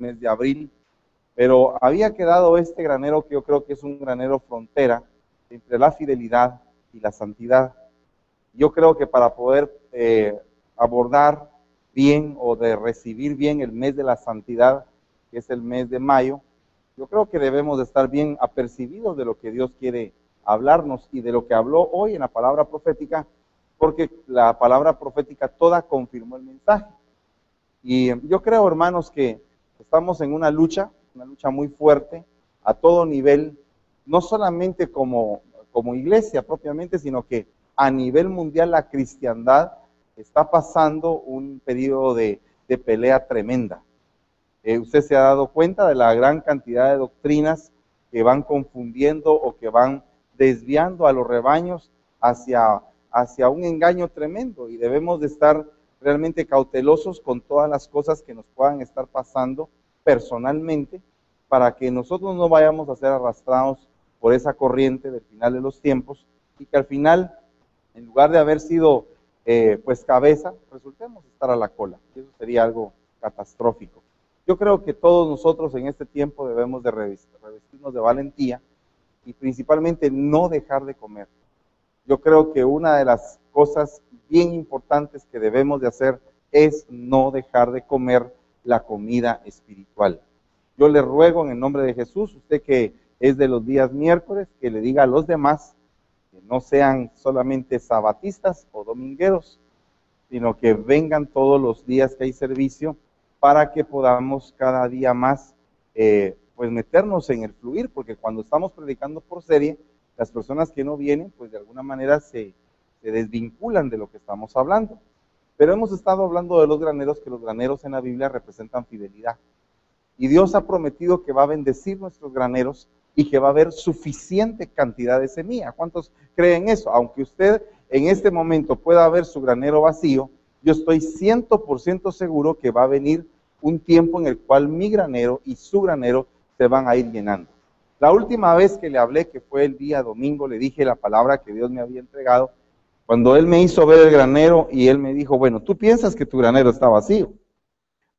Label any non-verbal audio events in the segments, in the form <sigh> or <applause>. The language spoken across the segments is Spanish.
mes de abril, pero había quedado este granero que yo creo que es un granero frontera entre la fidelidad y la santidad. Yo creo que para poder eh, abordar bien o de recibir bien el mes de la santidad, que es el mes de mayo, yo creo que debemos de estar bien apercibidos de lo que Dios quiere hablarnos y de lo que habló hoy en la palabra profética, porque la palabra profética toda confirmó el mensaje. Y yo creo, hermanos, que estamos en una lucha, una lucha muy fuerte a todo nivel, no solamente como, como iglesia propiamente, sino que a nivel mundial la cristiandad está pasando un periodo de, pelea tremenda. Eh, usted se ha dado cuenta de la gran cantidad de doctrinas que van confundiendo o que van desviando a los rebaños hacia, hacia un engaño tremendo y debemos de estar realmente cautelosos con todas las cosas que nos puedan estar pasando personalmente para que nosotros no vayamos a ser arrastrados por esa corriente del final de los tiempos y que al final, en lugar de haber sido eh, pues cabeza, resultemos estar a la cola. Eso sería algo catastrófico. Yo creo que todos nosotros en este tiempo debemos de revestirnos de valentía y principalmente no dejar de comer. Yo creo que una de las cosas bien importantes que debemos de hacer es no dejar de comer la comida espiritual. Yo le ruego en el nombre de Jesús, usted que es de los días miércoles, que le diga a los demás que no sean solamente sabatistas o domingueros, sino que vengan todos los días que hay servicio para que podamos cada día más eh, pues meternos en el fluir, porque cuando estamos predicando por serie, las personas que no vienen, pues de alguna manera se, se desvinculan de lo que estamos hablando. Pero hemos estado hablando de los graneros, que los graneros en la Biblia representan fidelidad. Y Dios ha prometido que va a bendecir nuestros graneros y que va a haber suficiente cantidad de semilla. ¿Cuántos creen eso? Aunque usted en este momento pueda ver su granero vacío, yo estoy 100% seguro que va a venir un tiempo en el cual mi granero y su granero se van a ir llenando. La última vez que le hablé, que fue el día domingo, le dije la palabra que Dios me había entregado, cuando Él me hizo ver el granero y Él me dijo, bueno, tú piensas que tu granero está vacío,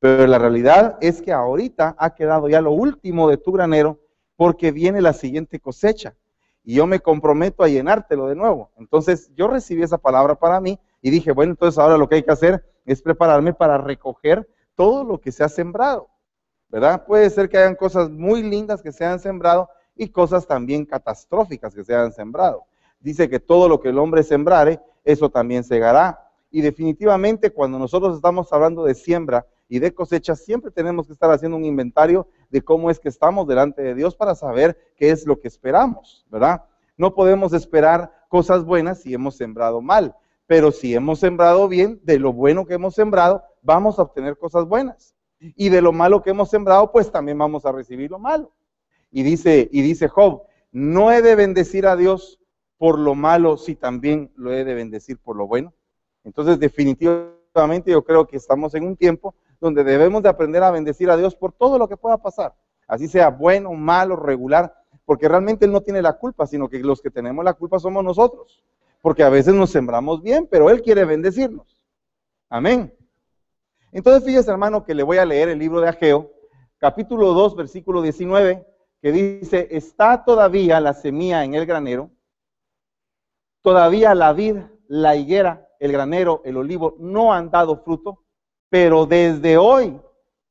pero la realidad es que ahorita ha quedado ya lo último de tu granero porque viene la siguiente cosecha y yo me comprometo a llenártelo de nuevo. Entonces yo recibí esa palabra para mí y dije, bueno, entonces ahora lo que hay que hacer es prepararme para recoger todo lo que se ha sembrado, ¿verdad? Puede ser que hayan cosas muy lindas que se han sembrado y cosas también catastróficas que se han sembrado. Dice que todo lo que el hombre sembrare, eso también segará. Y definitivamente cuando nosotros estamos hablando de siembra, y de cosecha, siempre tenemos que estar haciendo un inventario de cómo es que estamos delante de Dios para saber qué es lo que esperamos, ¿verdad? No podemos esperar cosas buenas si hemos sembrado mal, pero si hemos sembrado bien, de lo bueno que hemos sembrado, vamos a obtener cosas buenas. Y de lo malo que hemos sembrado, pues también vamos a recibir lo malo. Y dice, y dice Job, no he de bendecir a Dios por lo malo si también lo he de bendecir por lo bueno. Entonces, definitivamente yo creo que estamos en un tiempo donde debemos de aprender a bendecir a Dios por todo lo que pueda pasar, así sea bueno, malo, regular, porque realmente Él no tiene la culpa, sino que los que tenemos la culpa somos nosotros, porque a veces nos sembramos bien, pero Él quiere bendecirnos. Amén. Entonces fíjese hermano que le voy a leer el libro de Ageo, capítulo 2, versículo 19, que dice, está todavía la semilla en el granero, todavía la vid, la higuera, el granero, el olivo no han dado fruto, pero desde hoy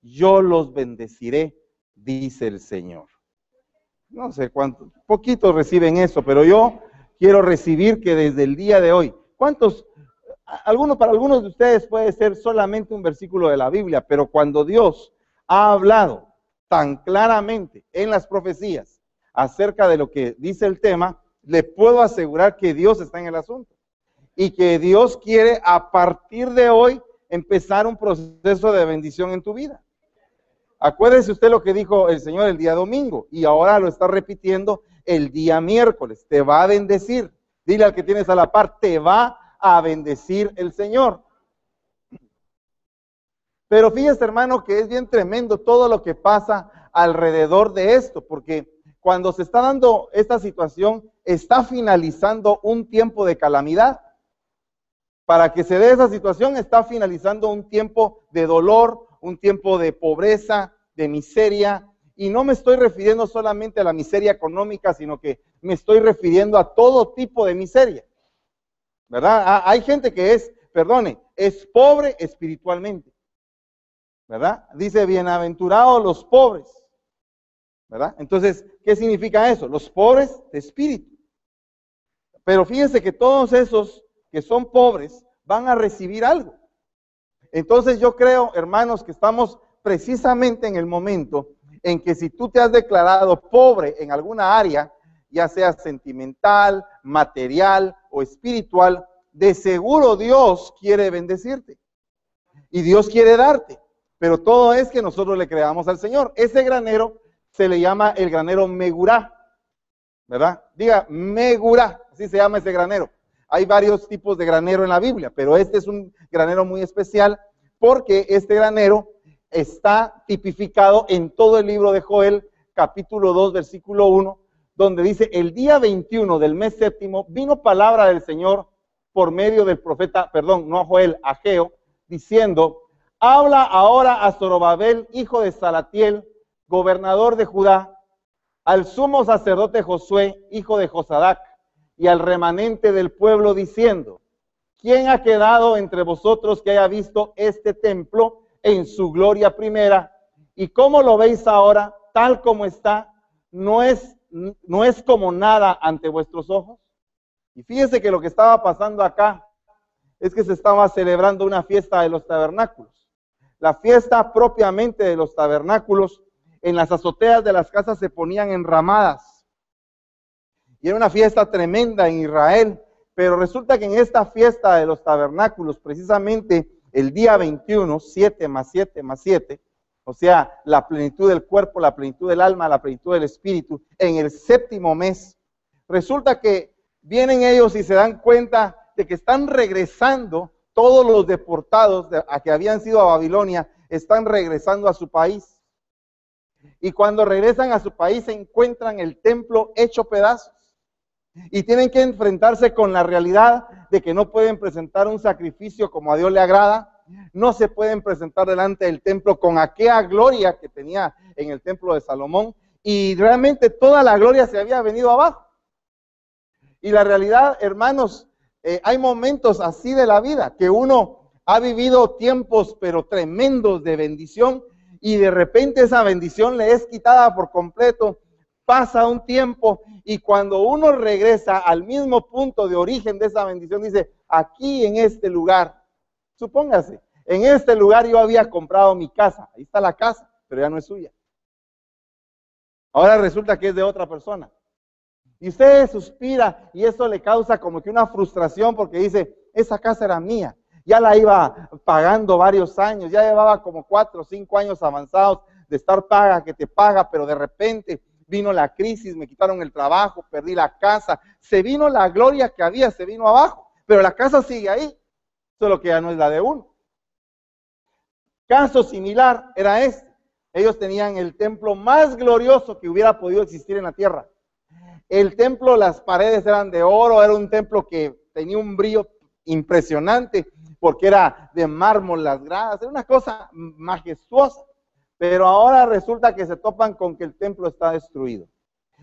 yo los bendeciré, dice el Señor. No sé cuántos, poquitos reciben eso, pero yo quiero recibir que desde el día de hoy, ¿cuántos? Algunos, para algunos de ustedes puede ser solamente un versículo de la Biblia, pero cuando Dios ha hablado tan claramente en las profecías acerca de lo que dice el tema, le puedo asegurar que Dios está en el asunto y que Dios quiere a partir de hoy empezar un proceso de bendición en tu vida. Acuérdese usted lo que dijo el Señor el día domingo y ahora lo está repitiendo el día miércoles. Te va a bendecir. Dile al que tienes a la par, te va a bendecir el Señor. Pero fíjese, hermano, que es bien tremendo todo lo que pasa alrededor de esto, porque cuando se está dando esta situación, está finalizando un tiempo de calamidad para que se dé esa situación está finalizando un tiempo de dolor, un tiempo de pobreza, de miseria, y no me estoy refiriendo solamente a la miseria económica, sino que me estoy refiriendo a todo tipo de miseria. ¿Verdad? Ah, hay gente que es, perdone, es pobre espiritualmente. ¿Verdad? Dice, bienaventurados los pobres. Entonces, ¿qué significa eso? Los pobres de espíritu. Pero fíjense que todos esos que son pobres van a recibir algo. Entonces yo creo, hermanos, que estamos precisamente en el momento en que si tú te has declarado pobre en alguna área, ya sea sentimental, material o espiritual, de seguro Dios quiere bendecirte. Y Dios quiere darte. Pero todo es que nosotros le creamos al Señor. Ese granero se le llama el granero Megurá. ¿Verdad? Diga, Megurá. Así se llama ese granero. Hay varios tipos de granero en la Biblia, pero este es un granero muy especial porque este granero está tipificado en todo el libro de Joel, capítulo 2, versículo 1, donde dice, el día 21 del mes séptimo vino palabra del Señor por medio del profeta, perdón, no a Joel, a Geo, diciendo, habla ahora a Zorobabel, hijo de Salatiel, gobernador de Judá, al sumo sacerdote Josué, hijo de Josadac, y al remanente del pueblo, diciendo, ¿quién ha quedado entre vosotros que haya visto este templo en su gloria primera? ¿Y cómo lo veis ahora, tal como está? ¿No es no es como nada ante vuestros ojos. Y fíjense que lo que estaba pasando acá es que se estaba celebrando una fiesta de los tabernáculos. La fiesta propiamente de los tabernáculos, en las azoteas de las casas se ponían enramadas. Y era una fiesta tremenda en Israel, pero resulta que en esta fiesta de los tabernáculos, precisamente el día 21, 7 más 7 más 7, o sea, la plenitud del cuerpo, la plenitud del alma, la plenitud del espíritu, en el séptimo mes. Resulta que vienen ellos y se dan cuenta de que están regresando todos los deportados a que habían sido a Babilonia, están regresando a su país. Y cuando regresan a su país se encuentran el templo hecho pedazos. Y tienen que enfrentarse con la realidad de que no pueden presentar un sacrificio como a Dios le agrada, no se pueden presentar delante del templo con aquella gloria que tenía en el templo de Salomón y realmente toda la gloria se había venido abajo. Y la realidad, hermanos, eh, hay momentos así de la vida que uno ha vivido tiempos pero tremendos de bendición y de repente esa bendición le es quitada por completo. Pasa un tiempo y cuando uno regresa al mismo punto de origen de esa bendición, dice, aquí en este lugar Supóngase, en este lugar yo había comprado mi casa, ahí está la casa, pero ya no es suya. Ahora resulta que es de otra persona. Y usted suspira y eso le causa como que una frustración porque dice, esa casa era mía. Ya la iba pagando varios años, ya llevaba como cuatro o cinco años avanzados de estar paga, que te paga, pero de repente vino la crisis, me quitaron el trabajo, perdí la casa, se vino la gloria que había, se vino abajo, pero la casa sigue ahí solo que ya no es la de uno. Caso similar era este. Ellos tenían el templo más glorioso que hubiera podido existir en la tierra. El templo, las paredes eran de oro, era un templo que tenía un brillo impresionante porque era de mármol las gradas, era una cosa majestuosa. Pero ahora resulta que se topan con que el templo está destruido.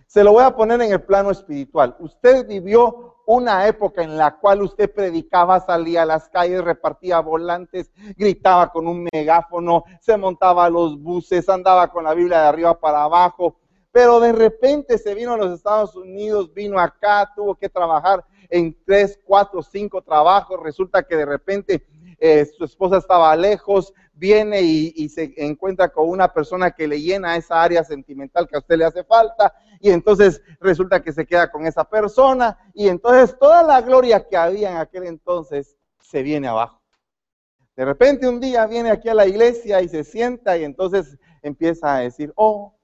Se lo voy a poner en el plano espiritual. Usted vivió una época en la cual usted predicaba, salía a las calles, repartía volantes, gritaba con un megáfono, se montaba a los buses, andaba con la Biblia de arriba para abajo, pero de repente se vino a los Estados Unidos, vino acá, tuvo que trabajar en tres, cuatro, cinco trabajos, resulta que de repente eh, su esposa estaba lejos, viene y, se encuentra con una persona que le llena esa área sentimental que a usted le hace falta, y entonces resulta que se queda con esa persona, y entonces toda la gloria que había en aquel entonces se viene abajo. De repente un día viene aquí a la iglesia y se sienta y entonces empieza a decir, oh,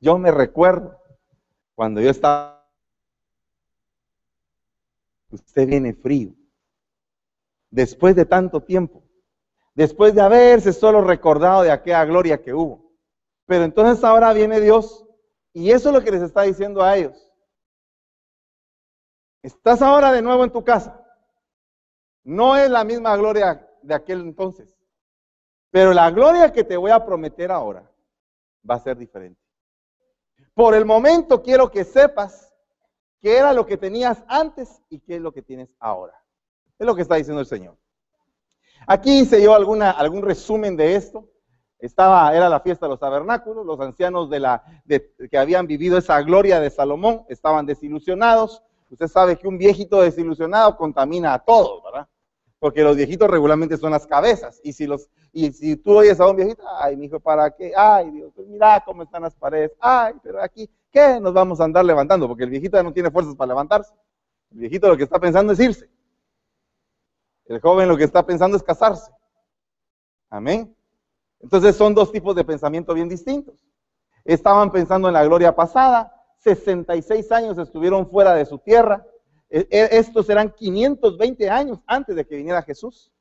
yo me recuerdo cuando yo estaba, usted viene frío, después de tanto tiempo después de haberse solo recordado de aquella gloria que hubo. Pero entonces ahora viene Dios y eso es lo que les está diciendo a ellos. Estás ahora de nuevo en tu casa. No es la misma gloria de aquel entonces. Pero la gloria que te voy a prometer ahora va a ser diferente. Por el momento quiero que sepas qué era lo que tenías antes y qué es lo que tienes ahora. Es lo que está diciendo el Señor. Aquí hice yo alguna, algún resumen de esto. Estaba, era la fiesta de los tabernáculos, los ancianos de la, que habían vivido esa gloria de Salomón estaban desilusionados. Usted sabe que un viejito desilusionado contamina a todos, ¿verdad? Porque los viejitos regularmente son las cabezas. Y si, los, y si tú oyes a un viejito, ay, mi hijo, ¿para qué? Ay, Dios, pues mira cómo están las paredes. Ay, pero aquí, ¿qué nos vamos a andar levantando? Porque el viejito ya no tiene fuerzas para levantarse. El viejito lo que está pensando es irse. El joven lo que está pensando es casarse. Amén. Entonces son dos tipos de pensamiento bien distintos. Estaban pensando en la gloria pasada, 66 años estuvieron fuera de su tierra. E, e, estos eran 520 años antes de que viniera Jesús.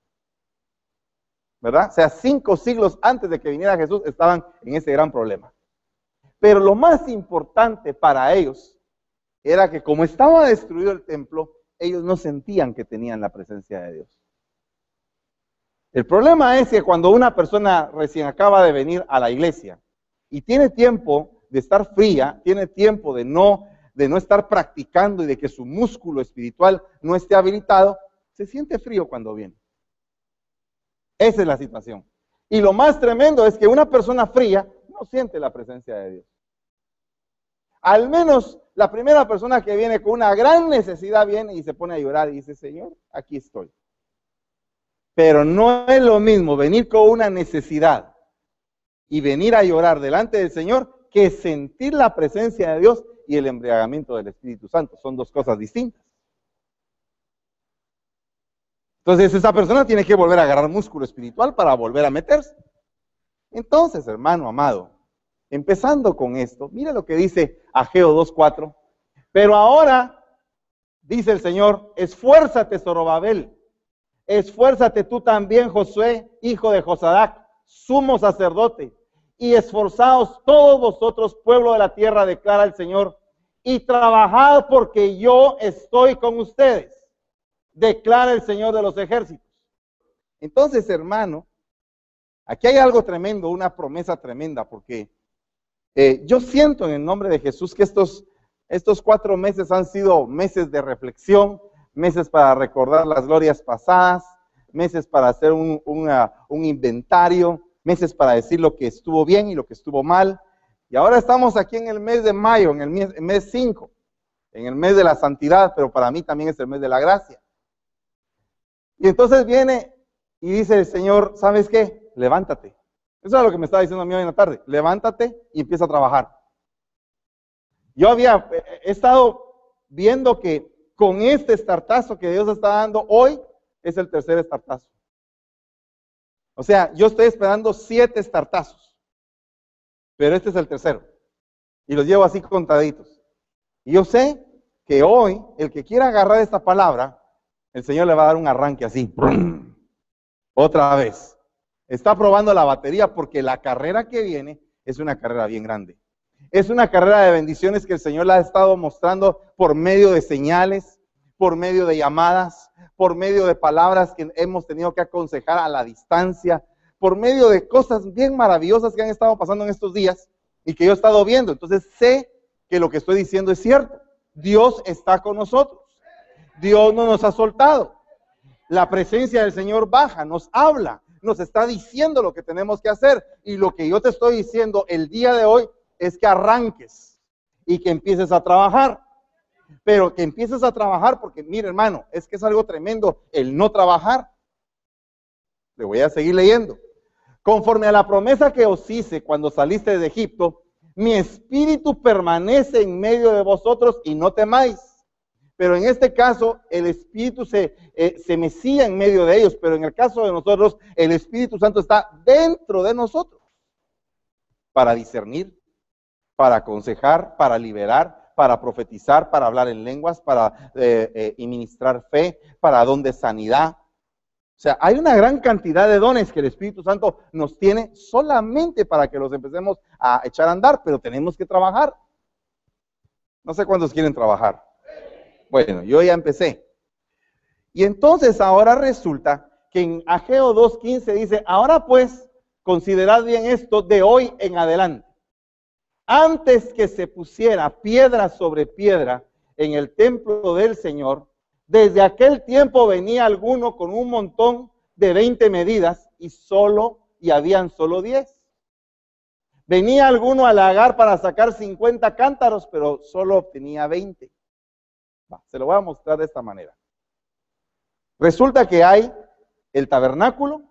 ¿Verdad? O sea, cinco siglos antes de que viniera Jesús estaban en ese gran problema. Pero lo más importante para ellos era que como estaba destruido el templo, ellos no sentían que tenían la presencia de Dios. El problema es que cuando una persona recién acaba de venir a la iglesia y tiene tiempo de estar fría, tiene tiempo de no, de no estar practicando y de que su músculo espiritual no esté habilitado, se siente frío cuando viene. Esa es la situación. Y lo más tremendo es que una persona fría no siente la presencia de Dios. Al menos la primera persona que viene con una gran necesidad viene y se pone a llorar y dice, Señor, aquí estoy. Pero no es lo mismo venir con una necesidad y venir a llorar delante del Señor que sentir la presencia de Dios y el embriagamiento del Espíritu Santo. Son dos cosas distintas. Entonces esa persona tiene que volver a agarrar músculo espiritual para volver a meterse. Entonces, hermano amado, empezando con esto, mira lo que dice Ageo 2.4. Pero ahora, dice el Señor, esfuérzate, Zorobabel, Esfuérzate tú también, Josué, hijo de Josadac, sumo sacerdote, y esforzaos todos vosotros, pueblo de la tierra, declara el Señor, y trabajad porque yo estoy con ustedes, declara el Señor de los ejércitos. Entonces, hermano, aquí hay algo tremendo, una promesa tremenda, porque eh, yo siento en el nombre de Jesús que estos, estos cuatro meses han sido meses de reflexión, meses para recordar las glorias pasadas, meses para hacer un, inventario, meses para decir lo que estuvo bien y lo que estuvo mal. Y ahora estamos aquí en el mes de mayo, en el mes 5, en el mes de la santidad, pero para mí también es el mes de la gracia. Y entonces viene y dice el Señor, ¿sabes qué? Levántate. Eso es lo que me estaba diciendo a mí hoy en la tarde. Levántate y empieza a trabajar. Yo había he estado viendo que con este estartazo que Dios está dando hoy, es el tercer estartazo. O sea, yo estoy esperando siete estartazos, pero este es el tercero. Y los llevo así contaditos. Y yo sé que hoy, el que quiera agarrar esta palabra, el Señor le va a dar un arranque así. Otra vez. Está probando la batería porque la carrera que viene es una carrera bien grande. Es una carrera de bendiciones que el Señor la ha estado mostrando por medio de señales, por medio de llamadas, por medio de palabras que hemos tenido que aconsejar a la distancia, por medio de cosas bien maravillosas que han estado pasando en estos días y que yo he estado viendo. Entonces sé que lo que estoy diciendo es cierto. Dios está con nosotros. Dios no nos ha soltado. La presencia del Señor baja, nos habla, nos está diciendo lo que tenemos que hacer. Y lo que yo te estoy diciendo el día de hoy es que arranques y que empieces a trabajar. Pero que empieces a trabajar porque, mire hermano, es que es algo tremendo el no trabajar. Le voy a seguir leyendo. Conforme a la promesa que os hice cuando saliste de Egipto, mi espíritu permanece en medio de vosotros y no temáis. Pero en este caso, el Espíritu se, eh, se mecía en medio de ellos, pero en el caso de nosotros, el Espíritu Santo está dentro de nosotros para discernir, para aconsejar, para liberar, para profetizar, para hablar en lenguas, para eh, eh fe, para don de sanidad. O sea, hay una gran cantidad de dones que el Espíritu Santo nos tiene solamente para que los empecemos a echar a andar, pero tenemos que trabajar. No sé cuántos quieren trabajar. Bueno, yo ya empecé. Y entonces ahora resulta que en Ageo 2.15 dice, ahora pues, considerad bien esto de hoy en adelante. antes que se pusiera piedra sobre piedra en el templo del Señor, desde aquel tiempo venía alguno con un montón de 20 medidas y solo, y habían solo 10. Venía alguno a lagar para sacar 50 cántaros, pero solo obtenía 20. se lo voy a mostrar de esta manera. Resulta que hay el tabernáculo,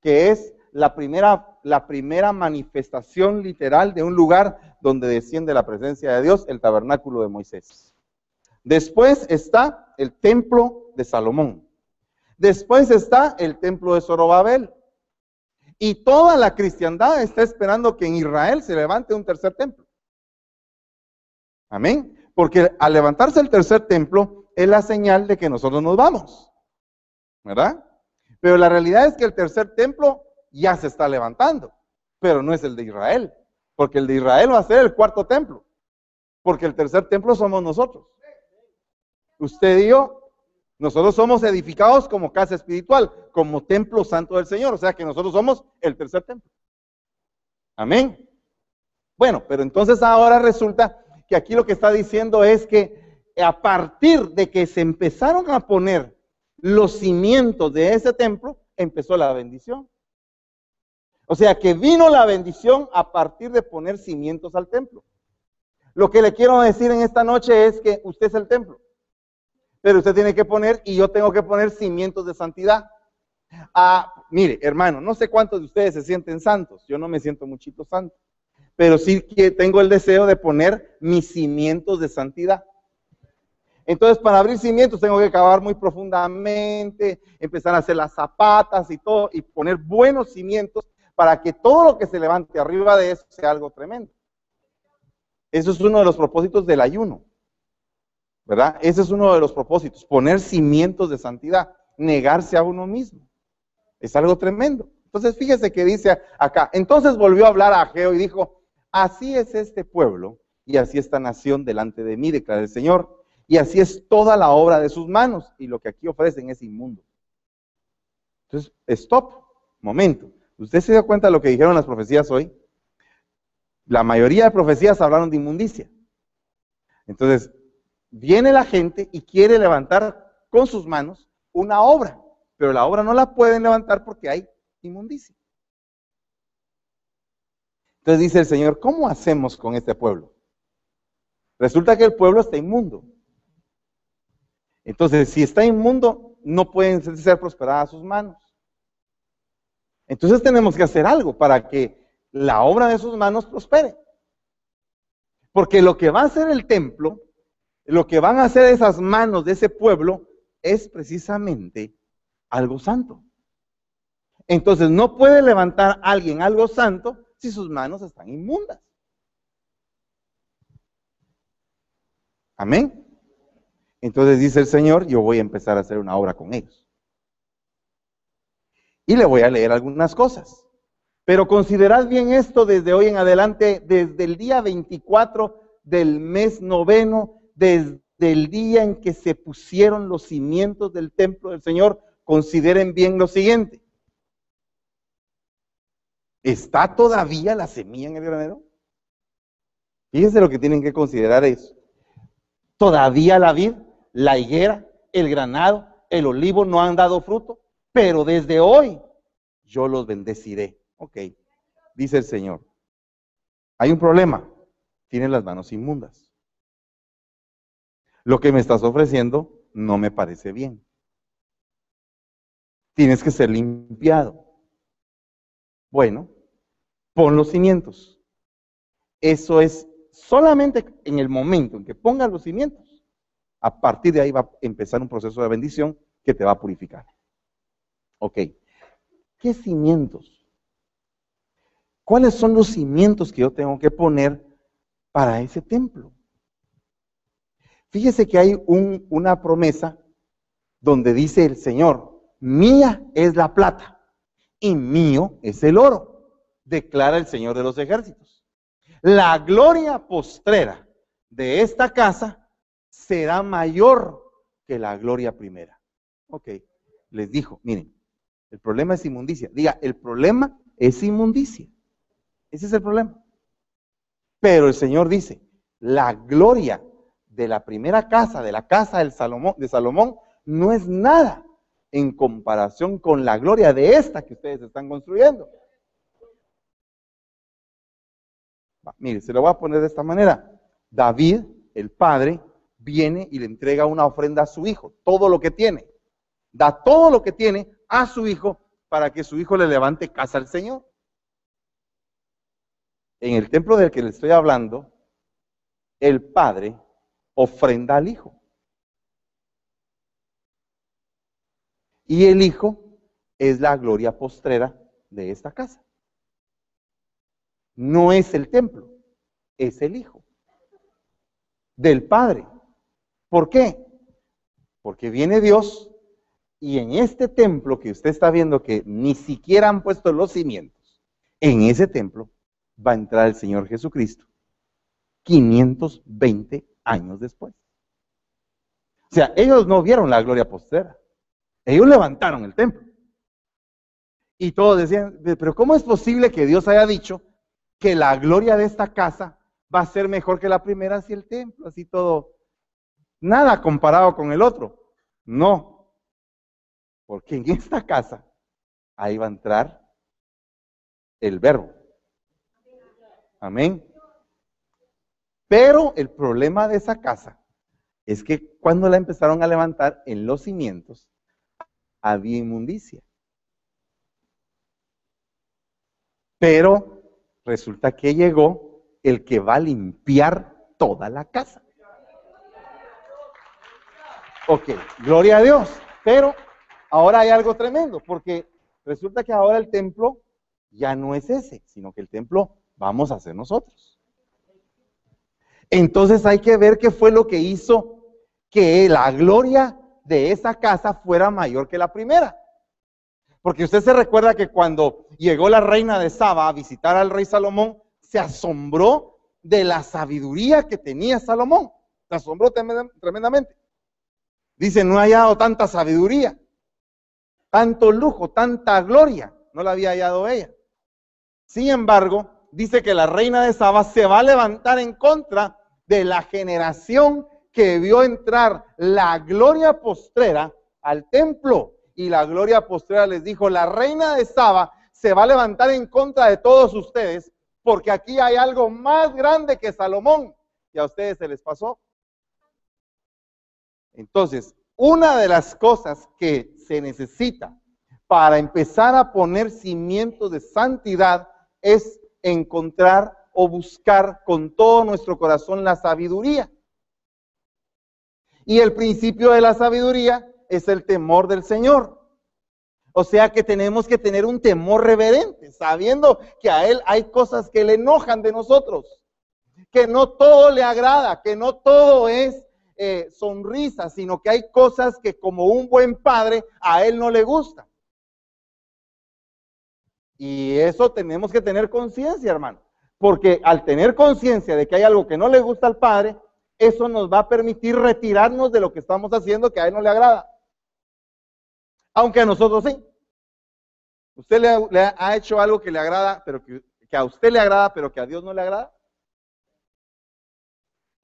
que es la primera, la primera manifestación literal de un lugar donde desciende la presencia de Dios, el tabernáculo de Moisés. Después está el templo de Salomón. Después está el templo de Zorobabel. Y toda la cristiandad está esperando que en Israel se levante un tercer templo. Amén. Porque al levantarse el tercer templo es la señal de que nosotros nos vamos. ¿Verdad? Pero la realidad es que el tercer templo ya se está levantando, pero no es el de Israel, porque el de Israel va a ser el cuarto templo, porque el tercer templo somos nosotros. Usted y yo, nosotros somos edificados como casa espiritual, como templo santo del Señor, o sea que nosotros somos el tercer templo. Amén. Bueno, pero entonces ahora resulta que aquí lo que está diciendo es que a partir de que se empezaron a poner los cimientos de ese templo, empezó la bendición. O sea que vino la bendición a partir de poner cimientos al templo. Lo que le quiero decir en esta noche es que usted es el templo. Pero usted tiene que poner, y yo tengo que poner cimientos de santidad. Ah, mire, hermano, no sé cuántos de ustedes se sienten santos. Yo no me siento muchito santo. Pero sí que tengo el deseo de poner mis cimientos de santidad. Entonces, para abrir cimientos tengo que cavar muy profundamente, empezar a hacer las zapatas y todo, y poner buenos cimientos para que todo lo que se levante arriba de eso sea algo tremendo. Eso es uno de los propósitos del ayuno, ¿verdad? Ese es uno de los propósitos, poner cimientos de santidad, negarse a uno mismo. Es algo tremendo. Entonces, fíjese que dice acá, entonces volvió a hablar a Ageo y dijo, así es este pueblo y así esta nación delante de mí, declara el Señor, y así es toda la obra de sus manos, y lo que aquí ofrecen es inmundo. Entonces, stop, momento. ¿Usted se dio cuenta de lo que dijeron las profecías hoy? La mayoría de profecías hablaron de inmundicia. Entonces, viene la gente y quiere levantar con sus manos una obra, pero la obra no la pueden levantar porque hay inmundicia. Entonces dice el Señor, ¿cómo hacemos con este pueblo? Resulta que el pueblo está inmundo. Entonces, si está inmundo, no pueden ser prosperadas sus manos. Entonces tenemos que hacer algo para que la obra de sus manos prospere. Porque lo que va a hacer el templo, lo que van a hacer esas manos de ese pueblo, es precisamente algo santo. Entonces no puede levantar alguien algo santo si sus manos están inmundas. Amén. Entonces dice el Señor, yo voy a empezar a hacer una obra con ellos. Y le voy a leer algunas cosas. Pero considerad bien esto desde hoy en adelante, desde el día 24 del mes noveno, desde el día en que se pusieron los cimientos del templo del Señor, consideren bien lo siguiente. ¿Está todavía la semilla en el granero? Fíjense lo que tienen que considerar eso. Todavía la vid, la higuera, el granado, el olivo no han dado fruto pero desde hoy yo los bendeciré. Ok, dice el Señor. Hay un problema, tienen las manos inmundas. Lo que me estás ofreciendo no me parece bien. Tienes que ser limpiado. Bueno, pon los cimientos. Eso es solamente en el momento en que pongas los cimientos. A partir de ahí va a empezar un proceso de bendición que te va a purificar. Ok. ¿Qué cimientos? ¿Cuáles son los cimientos que yo tengo que poner para ese templo? Fíjese que hay una promesa donde dice el Señor, mía es la plata y mío es el oro, declara el Señor de los ejércitos. La gloria postrera de esta casa será mayor que la gloria primera. Ok, les dijo, miren, el problema es inmundicia. Diga, el problema es inmundicia. Ese es el problema. Pero el Señor dice, la gloria de la primera casa, de la casa del Salomón, de Salomón, no es nada en comparación con la gloria de esta que ustedes están construyendo. mire, se lo voy a poner de esta manera. David, el padre, viene y le entrega una ofrenda a su hijo, todo lo que tiene. Da todo lo que tiene a su hijo para que su hijo le levante casa al Señor. En el templo del que le estoy hablando, el padre ofrenda al hijo. Y el hijo es la gloria postrera de esta casa. No es el templo, es el hijo del padre. ¿Por qué? Porque viene Dios y en este templo que usted está viendo que ni siquiera han puesto los cimientos, en ese templo va a entrar el Señor Jesucristo 520 años después. O sea, ellos no vieron la gloria postera. Ellos levantaron el templo. Y todos decían, pero ¿cómo es posible que Dios haya dicho que la gloria de esta casa va a ser mejor que la primera si el templo, así todo, nada comparado con el otro? No, porque en esta casa ahí va a entrar el verbo. Amén. Pero el problema de esa casa es que cuando la empezaron a levantar en los cimientos, había inmundicia. Pero resulta que llegó el que va a limpiar toda la casa. Ok, gloria a Dios. Pero ahora hay algo tremendo, porque resulta que ahora el templo ya no es ese, sino que el templo vamos a ser nosotros. Entonces hay que ver qué fue lo que hizo que la gloria de esa casa fuera mayor que la primera. Porque usted se recuerda que cuando llegó la reina de Saba a visitar al rey Salomón, se asombró de la sabiduría que tenía Salomón. Se asombró tremendamente. Dice, no ha hallado tanta sabiduría, tanto lujo, tanta gloria. No la había hallado ella. Sin embargo, dice que la reina de Saba se va a levantar en contra de la generación que vio entrar la gloria postrera al templo. Y la gloria postrera les dijo, la reina de Saba se va a levantar en contra de todos ustedes, porque aquí hay algo más grande que Salomón. Y a ustedes se les pasó. Entonces, una de las cosas que se necesita para empezar a poner cimientos de santidad es encontrar o buscar con todo nuestro corazón la sabiduría. Y el principio de la sabiduría es el temor del Señor. O sea que tenemos que tener un temor reverente, sabiendo que a Él hay cosas que le enojan de nosotros, que no todo le agrada, que no todo es eh, sonrisa, sino que hay cosas que como un buen padre a Él no le gusta. Y eso tenemos que tener conciencia, hermano. Porque al tener conciencia de que hay algo que no le gusta al Padre, eso nos va a permitir retirarnos de lo que estamos haciendo que a él no le agrada. Aunque a nosotros sí. Usted le, ha hecho algo que le agrada, pero que, a usted le agrada, pero que a Dios no le agrada.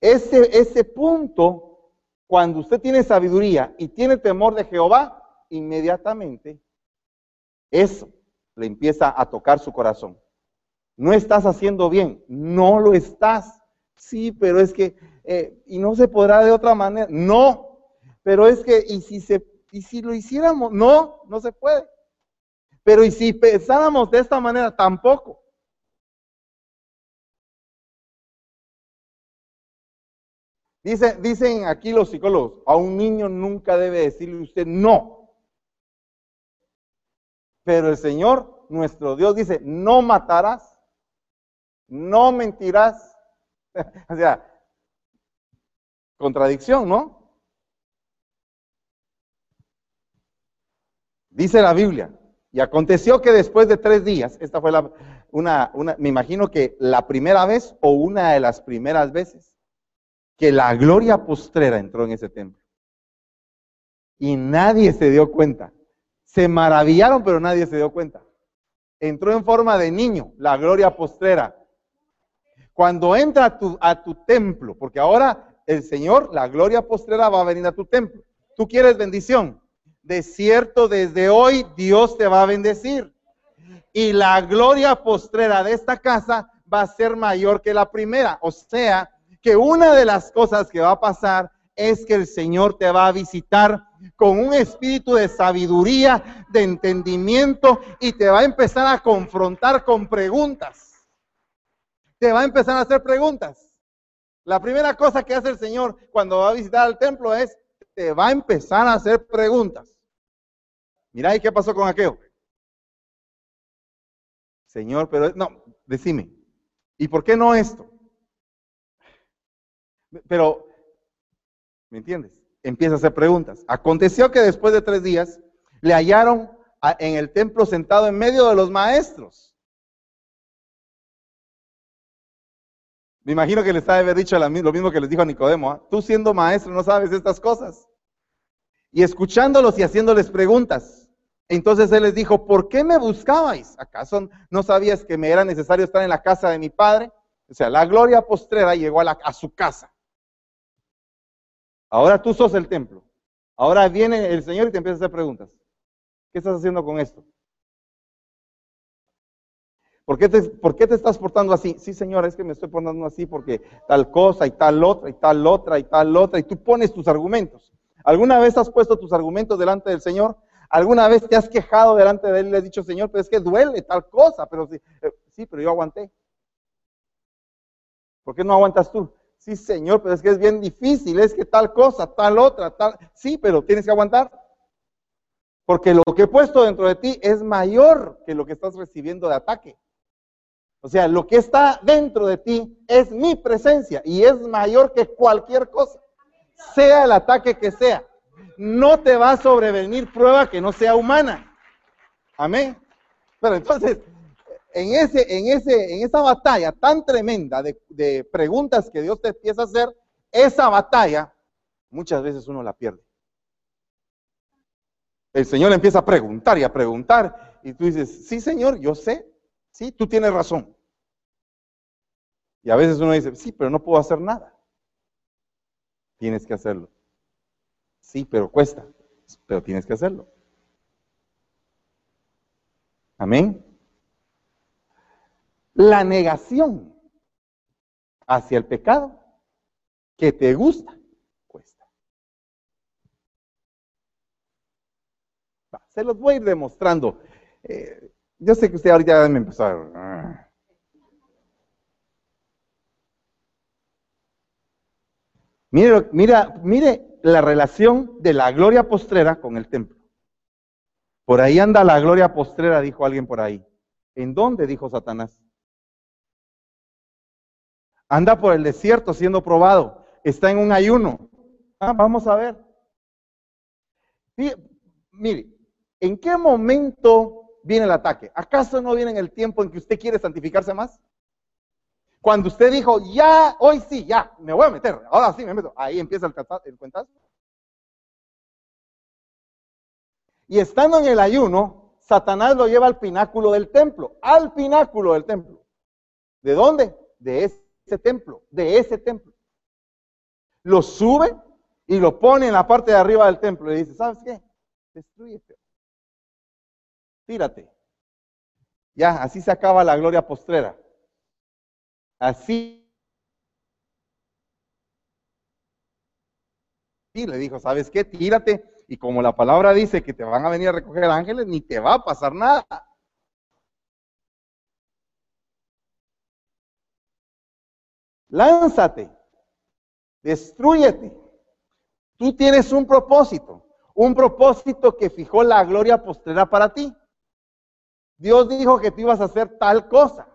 Ese, ese punto, cuando usted tiene sabiduría y tiene temor de Jehová, inmediatamente eso le empieza a tocar su corazón. No estás haciendo bien, no lo estás. Sí, pero es que eh, y no se podrá de otra manera. No, pero es que, y si, se, y si lo hiciéramos, no, no se puede. Pero y si pensáramos de esta manera, tampoco. Dice, dicen aquí los psicólogos, a un niño nunca debe decirle usted no. Pero el Señor, nuestro Dios, dice, no matarás, no mentirás. <laughs> o sea, Contradicción, ¿no? Dice la Biblia, y aconteció que después de tres días, esta fue la, una, una, me imagino que la primera vez o una de las primeras veces, que la gloria postrera entró en ese templo. Y nadie se dio cuenta. Se maravillaron, pero nadie se dio cuenta. Entró en forma de niño, la gloria postrera. Cuando entra a tu, templo, porque ahora el Señor, la gloria postrera va a venir a tu templo. Tú quieres bendición. De cierto, desde hoy Dios te va a bendecir. Y la gloria postrera de esta casa va a ser mayor que la primera. O sea, que una de las cosas que va a pasar es que el Señor te va a visitar con un espíritu de sabiduría, de entendimiento y te va a empezar a confrontar con preguntas. Te va a empezar a hacer preguntas. La primera cosa que hace el Señor cuando va a visitar al templo es, te va a empezar a hacer preguntas. Mira, ¿y qué pasó con aquello? Señor, pero no, decime, ¿y por qué no esto? Pero, ¿me entiendes? Empieza a hacer preguntas. Aconteció que después de tres días le hallaron en el templo sentado en medio de los maestros. Me imagino que les ha de haber dicho lo mismo que les dijo a Nicodemo. ¿ah? Tú siendo maestro no sabes estas cosas. Y escuchándolos y haciéndoles preguntas. Entonces él les dijo, ¿por qué me buscabais? ¿Acaso no sabías que me era necesario estar en la casa de mi padre? O sea, la gloria postrera llegó a, a su casa. Ahora tú sos el templo. Ahora viene el Señor y te empieza a hacer preguntas. ¿Qué estás haciendo con esto? ¿Por qué, te, ¿Por qué te estás portando así? Sí, Señor, es que me estoy portando así porque tal cosa y tal otra y tal otra y tal otra. Y tú pones tus argumentos. ¿Alguna vez has puesto tus argumentos delante del Señor? ¿Alguna vez te has quejado delante de Él y le has dicho, Señor, pero es que duele tal cosa? Pero sí, eh, sí, pero yo aguanté. ¿Por qué no aguantas tú? Sí, Señor, pero es que es bien difícil, es que tal cosa, tal otra, tal. Sí, pero tienes que aguantar. Porque lo que he puesto dentro de ti es mayor que lo que estás recibiendo de ataque. O sea, lo que está dentro de ti es mi presencia y es mayor que cualquier cosa, sea el ataque que sea. No te va a sobrevenir prueba que no sea humana. Amén. Pero entonces, en, ese, en, ese, en esa batalla tan tremenda de, de preguntas que Dios te empieza a hacer, esa batalla muchas veces uno la pierde. El Señor empieza a preguntar y a preguntar y tú dices, sí Señor, yo sé, Sí, tú tienes razón. Y a veces uno dice, sí, pero no puedo hacer nada. Tienes que hacerlo. Sí, pero cuesta, pero tienes que hacerlo. Amén. La negación hacia el pecado que te gusta, cuesta. se los voy a ir demostrando. Eh, yo sé que usted ahorita me empezó a... Mire, mira, mire la relación de la gloria postrera con el templo. Por ahí anda la gloria postrera, dijo alguien por ahí. ¿En dónde? dijo Satanás. Anda por el desierto siendo probado. Está en un ayuno. Ah, vamos a ver. mire, ¿en qué momento viene el ataque. ¿Acaso no viene en el tiempo en que usted quiere santificarse más? Cuando usted dijo, ya, hoy sí, ya, me voy a meter, ahora sí me meto, ahí empieza el, cuentazo. Y estando en el ayuno, Satanás lo lleva al pináculo del templo, al pináculo del templo. ¿De dónde? De ese templo, de ese templo. Lo sube y lo pone en la parte de arriba del templo y dice, ¿sabes qué? Destruyete. Tírate. Ya, así se acaba la gloria postrera. Así. Y le dijo, ¿sabes qué? Tírate. Y como la palabra dice que te van a venir a recoger ángeles, ni te va a pasar nada. Lánzate. Destruyete. Tú tienes un propósito. Un propósito que fijó la gloria postrera para ti. Dios dijo que tú ibas a hacer tal cosa.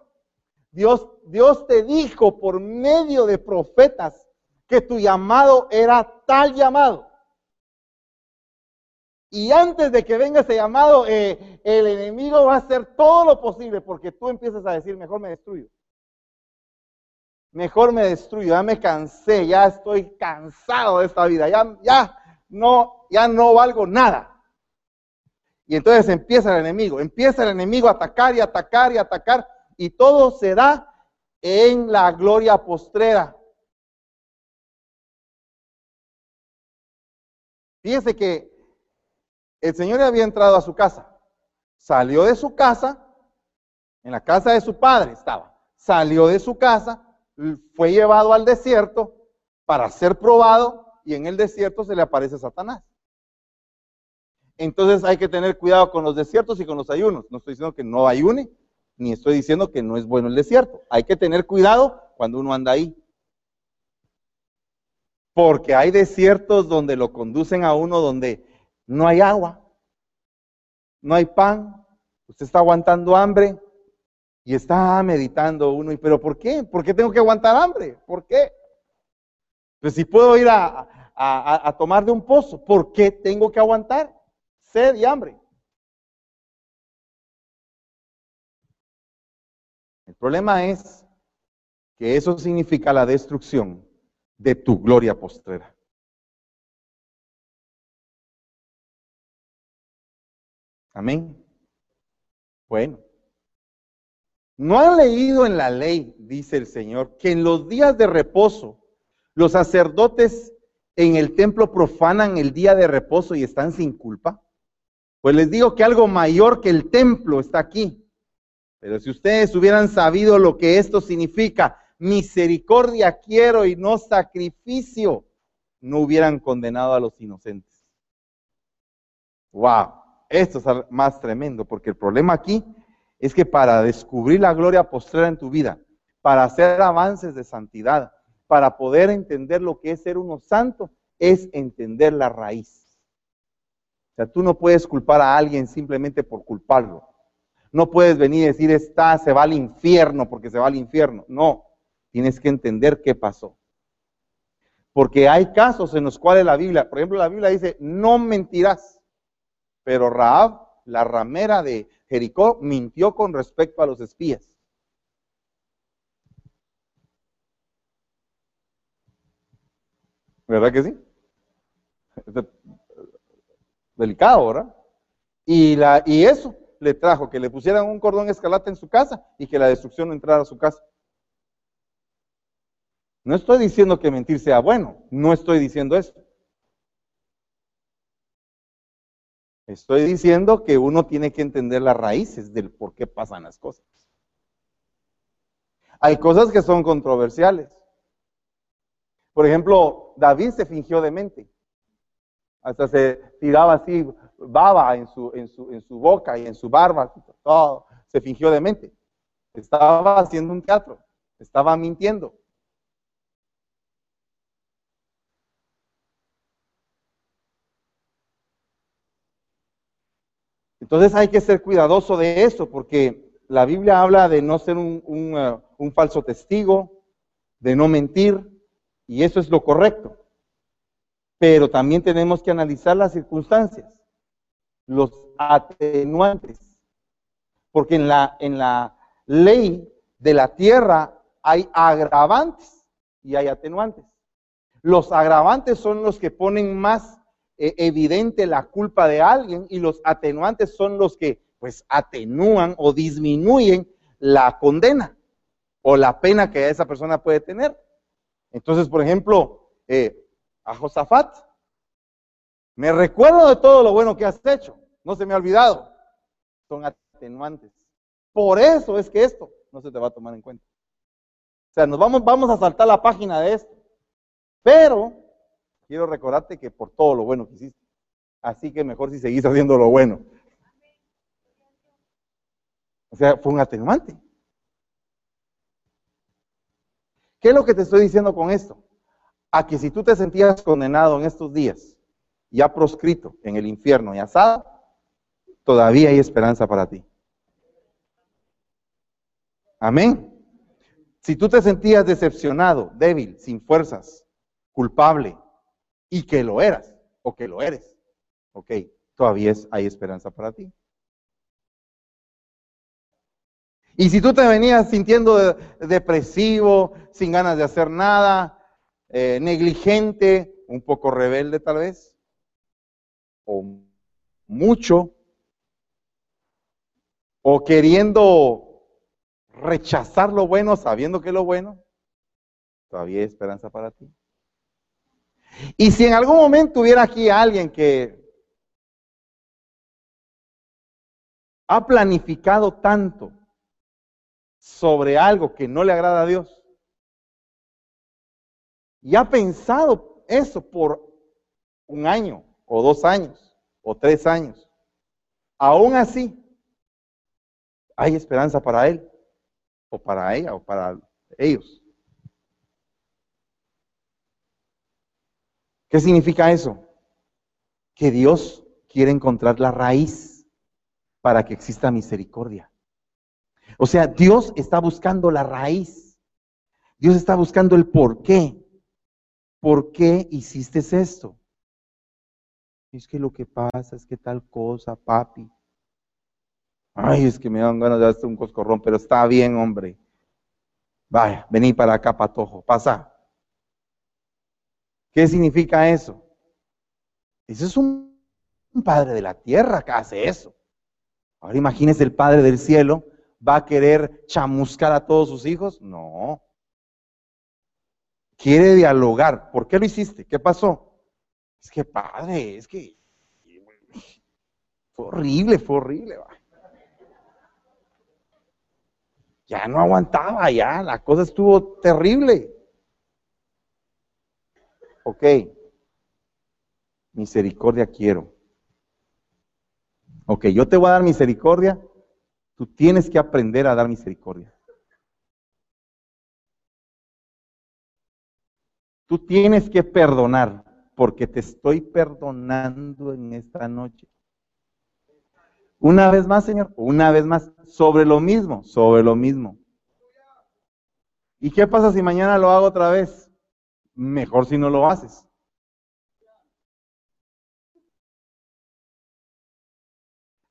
Dios, Dios te dijo por medio de profetas que tu llamado era tal llamado. Y antes de que venga ese llamado, eh, el enemigo va a hacer todo lo posible porque tú empiezas a decir, mejor me destruyo. Mejor me destruyo, ya me cansé, ya estoy cansado de esta vida, ya, ya no, ya no valgo nada. Y entonces empieza el enemigo, empieza el enemigo a atacar y atacar y atacar, y todo se da en la gloria postrera. Fíjense que el Señor había entrado a su casa, salió de su casa, en la casa de su padre estaba, salió de su casa, fue llevado al desierto para ser probado y en el desierto se le aparece Satanás. Entonces hay que tener cuidado con los desiertos y con los ayunos. No estoy diciendo que no ayune, ni estoy diciendo que no es bueno el desierto. Hay que tener cuidado cuando uno anda ahí. Porque hay desiertos donde lo conducen a uno donde no hay agua, no hay pan, usted está aguantando hambre y está meditando uno. ¿Y pero por qué? ¿Por qué tengo que aguantar hambre? ¿Por qué? Pues si puedo ir a, a tomar de un pozo, ¿por qué tengo que aguantar sed y hambre? El problema es que eso significa la destrucción de tu gloria postrera. Amén. Bueno, ¿no han leído en la ley, dice el Señor, que en los días de reposo los sacerdotes en el templo profanan el día de reposo y están sin culpa? Pues les digo que algo mayor que el templo está aquí. Pero si ustedes hubieran sabido lo que esto significa, misericordia quiero y no sacrificio, no hubieran condenado a los inocentes. Wow, esto es más tremendo, porque el problema aquí es que para descubrir la gloria postrera en tu vida, para hacer avances de santidad, para poder entender lo que es ser uno santo, es entender la raíz. O sea, tú no puedes culpar a alguien simplemente por culparlo. No puedes venir y decir, está, se va al infierno porque se va al infierno. No, tienes que entender qué pasó. Porque hay casos en los cuales la Biblia, por ejemplo, la Biblia dice, no mentirás. Pero Raab, la ramera de Jericó, mintió con respecto a los espías. ¿Verdad que sí? Delicado, ¿verdad? Y, la, y eso, le trajo que le pusieran un cordón escalate en su casa y que la destrucción entrara a su casa. No estoy diciendo que mentir sea bueno, no estoy diciendo eso. Estoy diciendo que uno tiene que entender las raíces del por qué pasan las cosas. Hay cosas que son controversiales. Por ejemplo, David se fingió demente. Hasta se tiraba así baba en su, en su, en su boca y en su barba, todo, se fingió demente. Estaba haciendo un teatro, estaba mintiendo. Entonces hay que ser cuidadoso de eso, porque la Biblia habla de no ser un, uh, un falso testigo, de no mentir, y eso es lo correcto. Pero también tenemos que analizar las circunstancias los atenuantes. Porque en la, en la ley de la tierra hay agravantes y hay atenuantes. Los agravantes son los que ponen más evidente la culpa de alguien y los atenuantes son los que pues atenúan o disminuyen la condena o la pena que esa persona puede tener. Entonces, por ejemplo, eh, a Josafat me recuerdo de todo lo bueno que has hecho. No se me ha olvidado. Son atenuantes. Por eso es que esto no se te va a tomar en cuenta. O sea, nos vamos, vamos a saltar la página de esto. Pero quiero recordarte que por todo lo bueno que hiciste. Así que mejor si seguís haciendo lo bueno. O sea, fue un atenuante. ¿Qué es lo que te estoy diciendo con esto? A que si tú te sentías condenado en estos días, ya proscrito en el infierno y asado, todavía hay esperanza para ti. Amén. Si tú te sentías decepcionado, débil, sin fuerzas, culpable, y que lo eras, o que lo eres, ok, todavía hay esperanza para ti. Y si tú te venías sintiendo depresivo, sin ganas de hacer nada, eh, negligente, un poco rebelde tal vez, o mucho, o queriendo rechazar lo bueno sabiendo que es lo bueno, todavía hay esperanza para ti. Y si en algún momento hubiera aquí alguien que ha planificado tanto sobre algo que no le agrada a Dios y ha pensado eso por un año o dos años o tres años, aún así hay esperanza para él o para ella o para ellos. ¿Qué significa eso? Que Dios quiere encontrar la raíz para que exista misericordia. O sea, Dios está buscando la raíz. Dios está buscando el por qué. ¿Por qué hiciste esto? Es que lo que pasa es que tal cosa, papi. Ay, es que me dan ganas de darte un coscorrón, pero está bien, hombre. Vaya, vení para acá, patojo, pasa. ¿Qué significa eso? Ese es un, padre de la tierra que hace eso. Ahora imagínese el padre del cielo, ¿va a querer chamuscar a todos sus hijos? No. Quiere dialogar. ¿Por qué lo hiciste? ¿Qué pasó? Es que padre, es que fue horrible, fue horrible. Ya no aguantaba, ya, la cosa estuvo terrible. Ok, misericordia quiero. Ok, yo te voy a dar misericordia, tú tienes que aprender a dar misericordia. Tú tienes que perdonar, porque te estoy perdonando en esta noche. Una vez más, Señor, una vez más, sobre lo mismo, sobre lo mismo. ¿Y qué pasa si mañana lo hago otra vez? Mejor si no lo haces.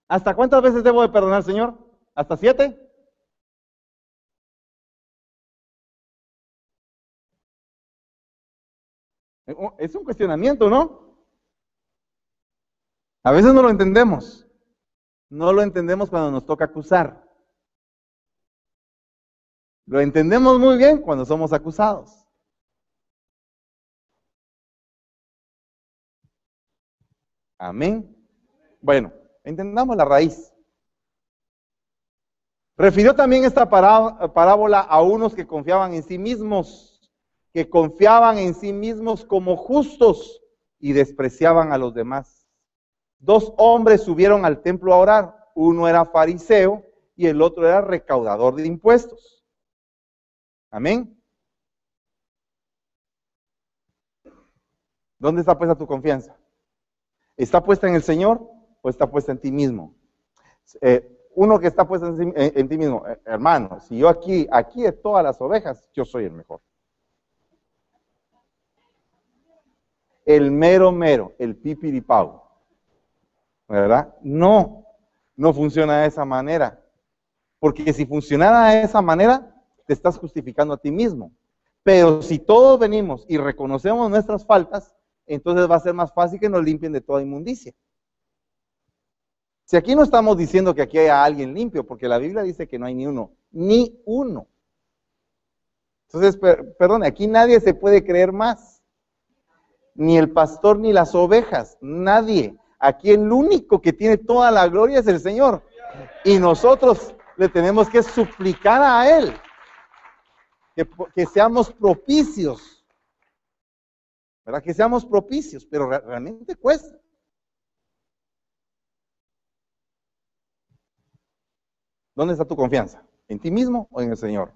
¿Hasta cuántas veces debo de perdonar, Señor? ¿Hasta siete? Es un cuestionamiento, ¿no? A veces no lo entendemos. No lo entendemos cuando nos toca acusar. Lo entendemos muy bien cuando somos acusados. Amén. Bueno, entendamos la raíz. Refirió también esta parábola a unos que confiaban en sí mismos, que confiaban en sí mismos como justos y despreciaban a los demás. Dos hombres subieron al templo a orar. Uno era fariseo y el otro era recaudador de impuestos. Amén. ¿Dónde está puesta tu confianza? ¿Está puesta en el Señor o está puesta en ti mismo? Eh, uno que está puesto en, ti mismo, eh, hermano, si yo aquí, aquí de todas las ovejas, yo soy el mejor. El mero mero, el pipiripau. ¿Verdad? No, no funciona de esa manera. Porque si funcionara de esa manera, te estás justificando a ti mismo. Pero si todos venimos y reconocemos nuestras faltas, entonces va a ser más fácil que nos limpien de toda inmundicia. Si aquí no estamos diciendo que aquí haya alguien limpio, porque la Biblia dice que no hay ni uno, ni uno. Entonces, perdón, aquí nadie se puede creer más. Ni el pastor ni las ovejas, nadie. Aquí el único que tiene toda la gloria es el Señor. Y nosotros le tenemos que suplicar a Él que seamos propicios ¿verdad? Que seamos propicios, pero realmente cuesta. ¿Dónde está tu confianza? ¿En ti mismo o en el Señor?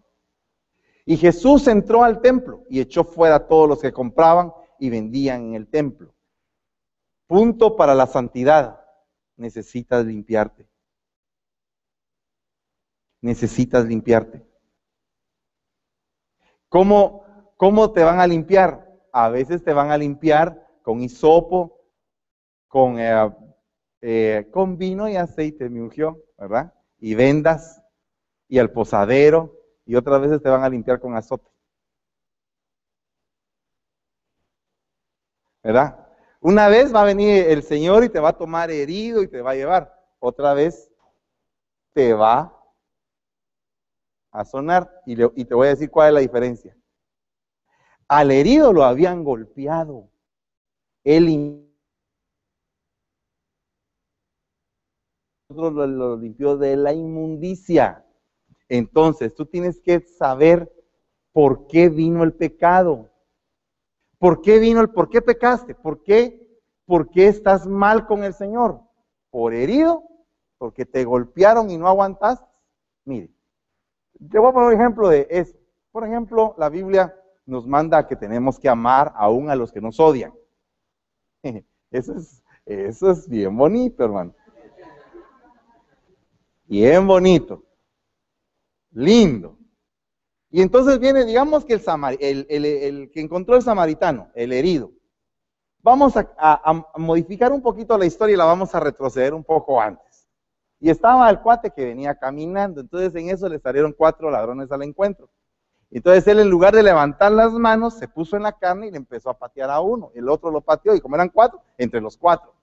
Y Jesús entró al templo y echó fuera a todos los que compraban y vendían en el templo. Punto para la santidad. Necesitas limpiarte. Necesitas limpiarte. ¿Cómo, cómo te van a limpiar? A veces te van a limpiar con hisopo, con, eh, eh, con vino y aceite, me ungió, ¿verdad? Y vendas, y al posadero, y otras veces te van a limpiar con azote. ¿Verdad? Una vez va a venir el Señor y te va a tomar herido y te va a llevar. Otra vez te va a sonar y te voy a decir cuál es la diferencia. Al herido lo habían golpeado. Él lo, lo limpió de la inmundicia. Entonces, tú tienes que saber por qué vino el pecado. ¿Por qué vino el por qué pecaste? ¿Por qué? ¿Por qué estás mal con el Señor? ¿Por herido? ¿Porque te golpearon y no aguantaste? Mire, te voy a poner un ejemplo de eso. Por ejemplo, la Biblia nos manda que tenemos que amar aún a los que nos odian. <laughs> Eso es, eso es bien bonito, hermano. Bien bonito. Lindo. Y entonces viene, digamos que el, el, que encontró el samaritano, el herido. Vamos a, a, modificar un poquito la historia y la vamos a retroceder un poco antes. Y estaba el cuate que venía caminando. Entonces en eso le salieron cuatro ladrones al encuentro. Entonces él en lugar de levantar las manos, se puso en la carne y le empezó a patear a uno. El otro lo pateó y como eran cuatro, entre los cuatro.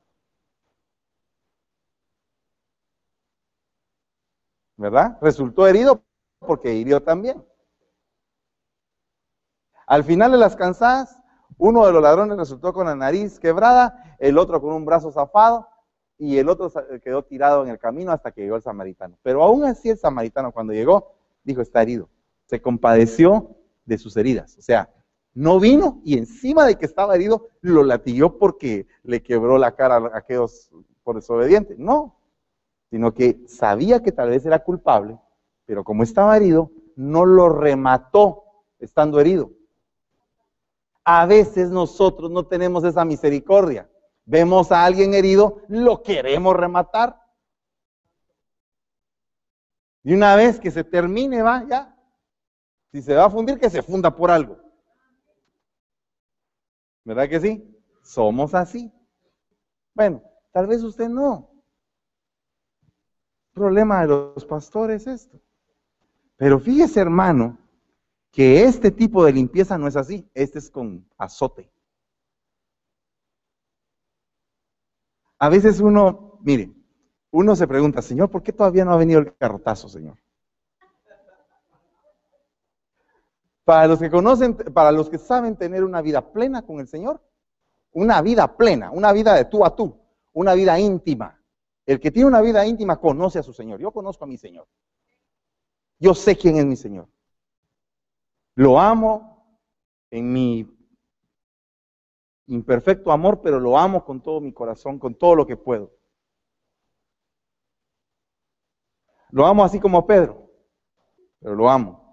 ¿Verdad? Resultó herido porque hirió también. Al final de las cansadas, uno de los ladrones resultó con la nariz quebrada, el otro con un brazo zafado y el otro quedó tirado en el camino hasta que llegó el samaritano. Pero aún así el samaritano cuando llegó dijo, está herido se compadeció de sus heridas. O sea, no vino y encima de que estaba herido, lo latilló porque le quebró la cara a aquellos por desobediente. No, sino que sabía que tal vez era culpable, pero como estaba herido, no lo remató estando herido. A veces nosotros no tenemos esa misericordia. Vemos a alguien herido, lo queremos rematar. Y una vez que se termine, va, ya, si se va a fundir, que se funda por algo. ¿Verdad que sí? Somos así. Bueno, tal vez usted no. Problema de los pastores es esto. Pero fíjese, hermano, que este tipo de limpieza no es así. Este es con azote. A veces uno, mire, uno se pregunta, Señor, ¿por qué todavía no ha venido el carrotazo, Señor? Para los que conocen, para los que saben tener una vida plena con el Señor, una vida plena, una vida de tú a tú, una vida íntima. El que tiene una vida íntima conoce a su Señor. Yo conozco a mi Señor. Yo sé quién es mi Señor. Lo amo en mi imperfecto amor, pero lo amo con todo mi corazón, con todo lo que puedo. Lo amo así como Pedro, pero lo amo.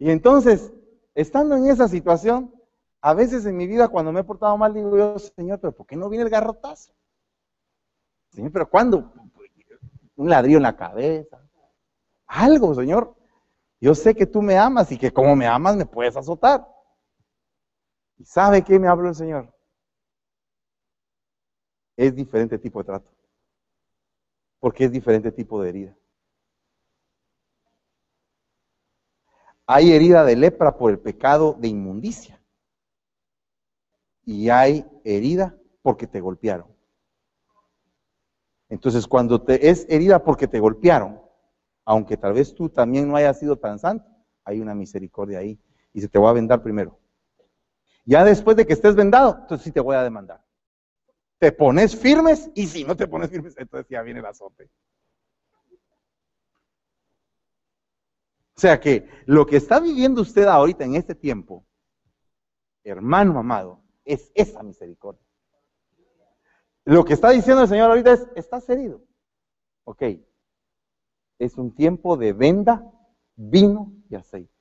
Y entonces, estando en esa situación, a veces en mi vida cuando me he portado mal, digo yo, Señor, pero ¿por qué no viene el garrotazo? Señor, pero ¿cuándo? Un ladrillo en la cabeza. Algo, Señor. Yo sé que tú me amas y que como me amas me puedes azotar. ¿Y sabe qué me habló el Señor? Es diferente tipo de trato. Porque es diferente tipo de herida. Hay herida de lepra por el pecado de inmundicia. Y hay herida porque te golpearon. Entonces, cuando te es herida porque te golpearon, aunque tal vez tú también no hayas sido tan santo, hay una misericordia ahí. Y se te va a vendar primero. Ya después de que estés vendado, entonces sí te voy a demandar. Te pones firmes y si no te pones firmes, entonces ya viene el azote. O sea que lo que está viviendo usted ahorita en este tiempo, hermano amado, es esa misericordia. Lo que está diciendo el Señor ahorita es, estás herido. Ok, es un tiempo de venda, vino y aceite.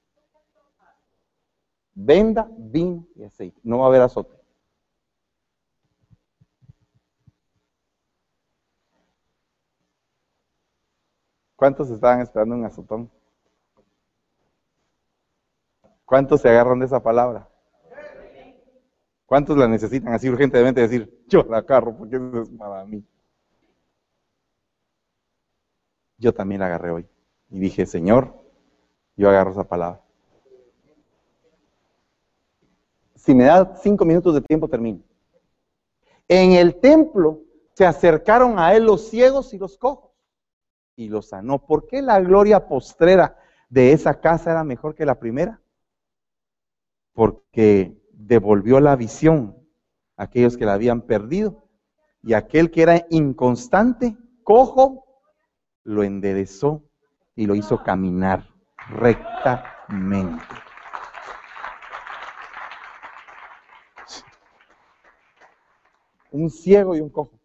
Venda, vino y aceite. No va a haber azote. ¿Cuántos estaban esperando un azotón? ¿Cuántos se agarran de esa palabra? ¿Cuántos la necesitan así urgentemente decir, yo la agarro porque eso es para mí? Yo también la agarré hoy y dije, Señor, yo agarro esa palabra. Si me da cinco minutos de tiempo, termino. En el templo se acercaron a él los ciegos y los cojos y lo sanó. ¿Por qué la gloria postrera de esa casa era mejor que la primera? Porque devolvió la visión a aquellos que la habían perdido y aquel que era inconstante, cojo, lo enderezó y lo hizo caminar rectamente. Un ciego y un cojo.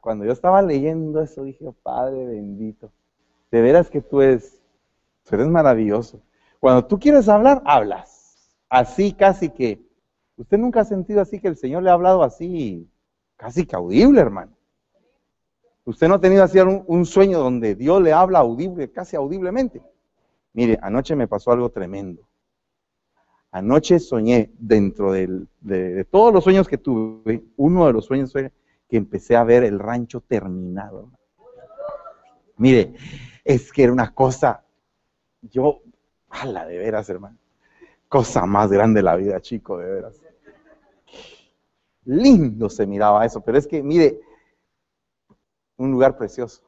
Cuando yo estaba leyendo eso, dije, Padre bendito, de veras que tú eres, tú eres maravilloso. Cuando tú quieres hablar, hablas. Así casi que, usted nunca ha sentido así que el Señor le ha hablado así, casi audible, hermano. Usted no ha tenido así un, sueño donde Dios le habla audible, casi audiblemente. Mire, anoche me pasó algo tremendo. Anoche soñé dentro de, de, todos los sueños que tuve, uno de los sueños fue que empecé a ver el rancho terminado. Mire, es que era una cosa, yo, ala, de veras, hermano, cosa más grande de la vida, chico, de veras. Lindo se miraba eso, pero es que, mire, un lugar precioso.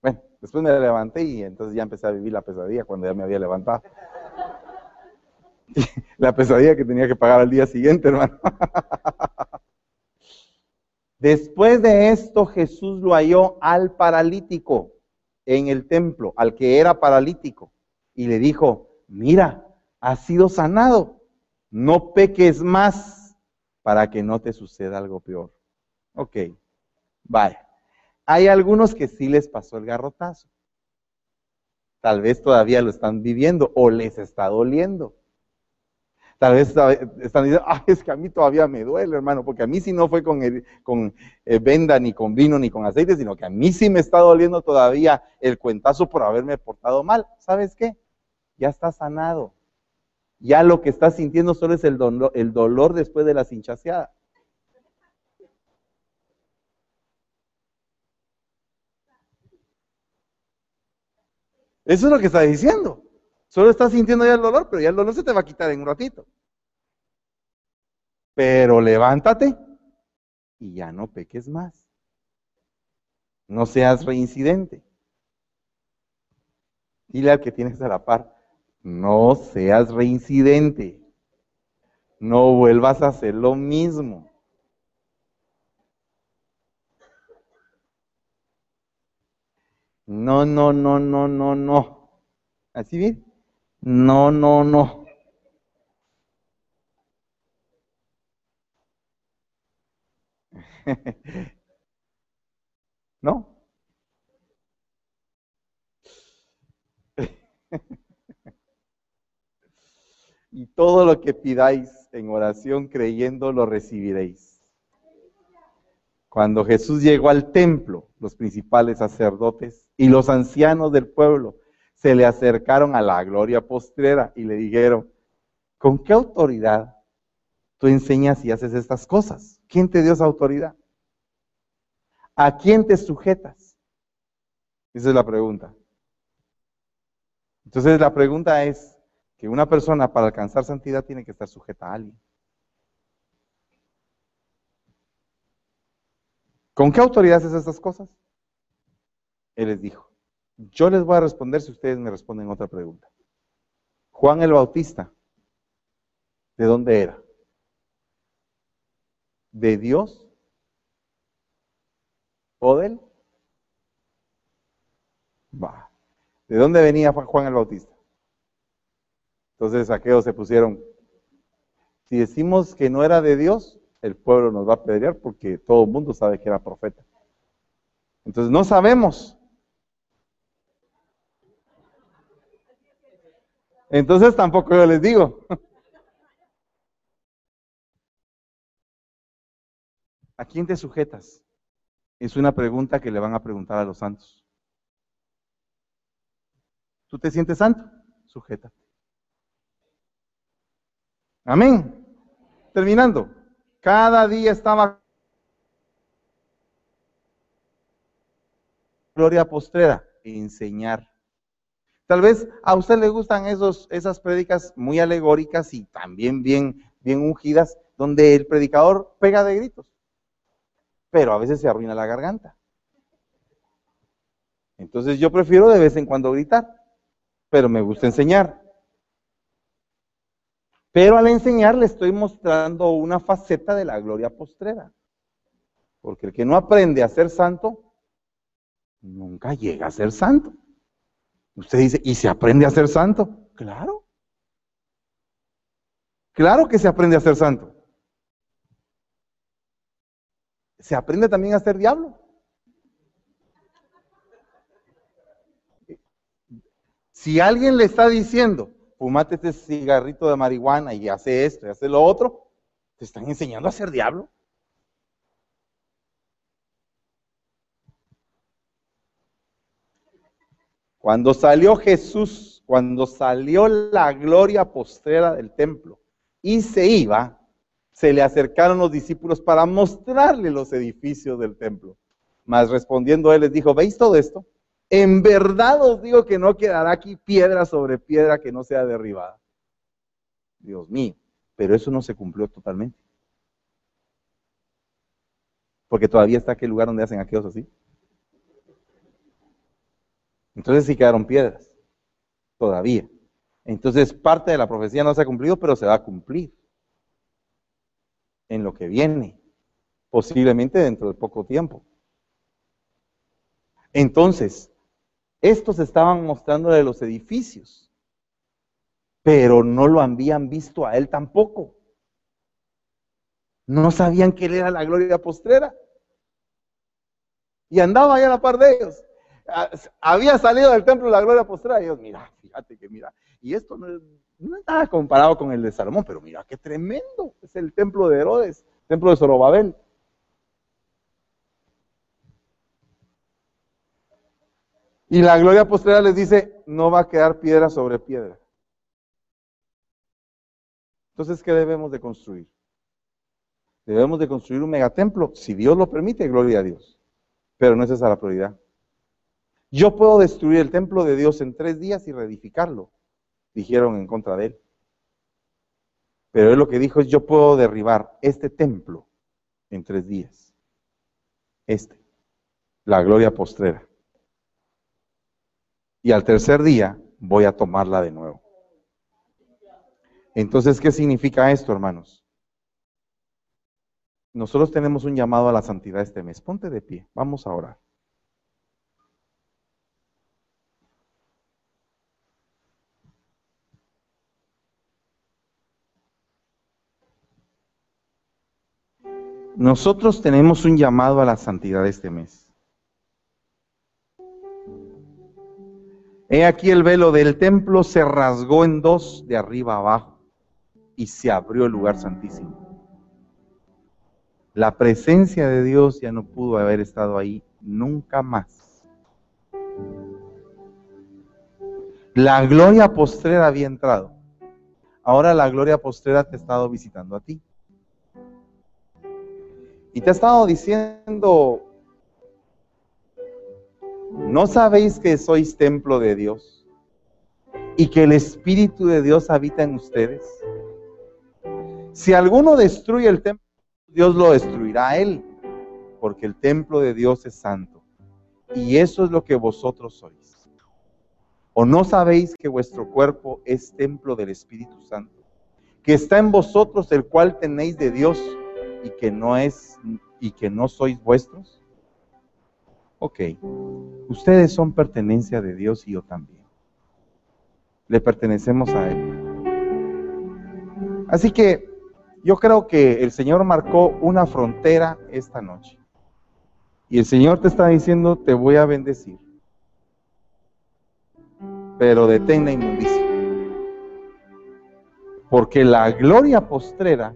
Bueno, después me levanté y entonces ya empecé a vivir la pesadilla cuando ya me había levantado. <laughs> la pesadilla que tenía que pagar al día siguiente, hermano. <laughs> Después de esto, Jesús lo halló al paralítico en el templo, al que era paralítico, y le dijo, mira, has sido sanado, no peques más para que no te suceda algo peor. Ok, vaya. Hay algunos que sí les pasó el garrotazo. Tal vez todavía lo están viviendo o les está doliendo. Tal vez están diciendo, ah, es que a mí todavía me duele, hermano, porque a mí sí no fue con, con eh, venda, ni con vino, ni con aceite, sino que a mí sí me está doliendo todavía el cuentazo por haberme portado mal. ¿Sabes qué? Ya está sanado. Ya lo que está sintiendo solo es el dolor, el dolor después de la cinchaseada. Eso es lo que está diciendo. Solo estás sintiendo ya el dolor, pero ya el dolor se te va a quitar en un ratito. Pero levántate y ya no peques más. No seas reincidente. Dile al que tienes a la par, no seas reincidente. No vuelvas a hacer lo mismo. No, no, no, no, no, no. ¿Así bien? No, no, no. <laughs> ¿No? <laughs> y todo lo que pidáis en oración creyendo lo recibiréis. Cuando Jesús llegó al templo, los principales sacerdotes y los ancianos del pueblo se le acercaron a la gloria postrera y le dijeron, ¿con qué autoridad tú enseñas y haces estas cosas? ¿Quién te dio esa autoridad? ¿A quién te sujetas? Esa es la pregunta. Entonces la pregunta es que una persona para alcanzar santidad tiene que estar sujeta a alguien. ¿Con qué autoridad haces estas cosas? Él les dijo, yo les voy a responder si ustedes me responden otra pregunta. Juan el Bautista, ¿de dónde era? ¿De Dios? ¿O de él? Va. ¿De dónde venía Juan el Bautista? Entonces aquellos se pusieron, si decimos que no era de Dios, el pueblo nos va a pedrear porque todo el mundo sabe que era profeta. Entonces no sabemos. Entonces tampoco yo les digo. ¿A quién te sujetas? Es una pregunta que le van a preguntar a los santos. ¿Tú te sientes santo? Sujétate. Amén. Terminando. Cada día estaba gloria postrera, enseñar. Tal vez a usted le gustan esos, esas prédicas muy alegóricas y también bien, bien ungidas, donde el predicador pega de gritos. pero a veces se arruina la garganta. Entonces yo prefiero de vez en cuando gritar, pero me gusta enseñar. Pero al enseñar le estoy mostrando una faceta de la gloria postrera. Porque el que no aprende a ser santo, nunca llega a ser santo. Usted dice, ¿y se aprende a ser santo? Claro. Claro que se aprende a ser santo. Se aprende también a ser diablo. Si alguien le está diciendo, fumate este cigarrito de marihuana y hace esto y hace lo otro, te están enseñando a ser diablo. Cuando salió Jesús, cuando salió la gloria postrera del templo y se iba, se le acercaron los discípulos para mostrarle los edificios del templo. Mas respondiendo él les dijo, ¿veis todo esto? En verdad os digo que no quedará aquí piedra sobre piedra que no sea derribada. Dios mío, pero eso no se cumplió totalmente. Porque todavía está aquel lugar donde hacen aquellos así. Entonces sí quedaron piedras, todavía. Entonces parte de la profecía no se ha cumplido, pero se va a cumplir en lo que viene, posiblemente dentro de poco tiempo. Entonces, estos estaban mostrando de los edificios, pero no lo habían visto a él tampoco. No sabían que él era la gloria postrera. Y andaba ahí a la par de ellos. Había salido del templo la gloria postrera y mira, fíjate que mira. Y esto no, es nada comparado con el de Salomón, pero mira qué tremendo. Es el templo de Herodes, templo de Zorobabel. Y la gloria postrera les dice, no va a quedar piedra sobre piedra. Entonces, ¿qué debemos de construir? Debemos de construir un megatemplo, si Dios lo permite, gloria a Dios. Pero no es esa la prioridad. Yo puedo destruir el templo de Dios en tres días y reedificarlo dijeron en contra de él. Pero él lo que dijo es, yo puedo derribar este templo en tres días. Este, la gloria postrera. Y al tercer día voy a tomarla de nuevo. Entonces, ¿qué significa esto, hermanos? Nosotros tenemos un llamado a la santidad este mes. Ponte de pie, vamos a orar. Nosotros tenemos un llamado a la santidad este mes. He aquí el velo del templo se rasgó en dos de arriba abajo y se abrió el lugar santísimo. La presencia de Dios ya no pudo haber estado ahí nunca más. La gloria postrera había entrado. Ahora la gloria postrera te ha estado visitando a ti. Y te ha estado diciendo, ¿no sabéis que sois templo de Dios? Y que el Espíritu de Dios habita en ustedes. Si alguno destruye el templo, Dios lo destruirá a él, porque el templo de Dios es santo. Y eso es lo que vosotros sois. ¿O no sabéis que vuestro cuerpo es templo del Espíritu Santo, que está en vosotros, el cual tenéis de Dios? Y que no es y que no sois vuestros? Ok, ustedes son pertenencia de Dios y yo también. Le pertenecemos a Él. Así que yo creo que el Señor marcó una frontera esta noche. Y el Señor te está diciendo, te voy a bendecir. Pero detén la inmundicia. Porque la gloria postrera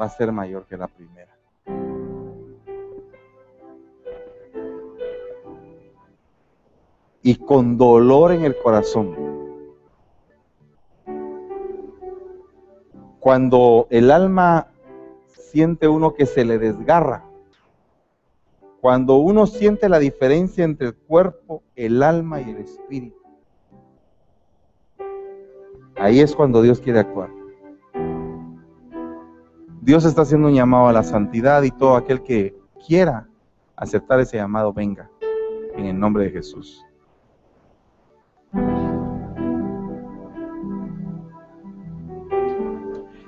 va a ser mayor que la primera. Y con dolor en el corazón, cuando el alma siente uno que se le desgarra, cuando uno siente la diferencia entre el cuerpo, el alma y el espíritu, ahí es cuando Dios quiere actuar. Dios está haciendo un llamado a la santidad y todo aquel que quiera aceptar ese llamado, venga, en el nombre de Jesús.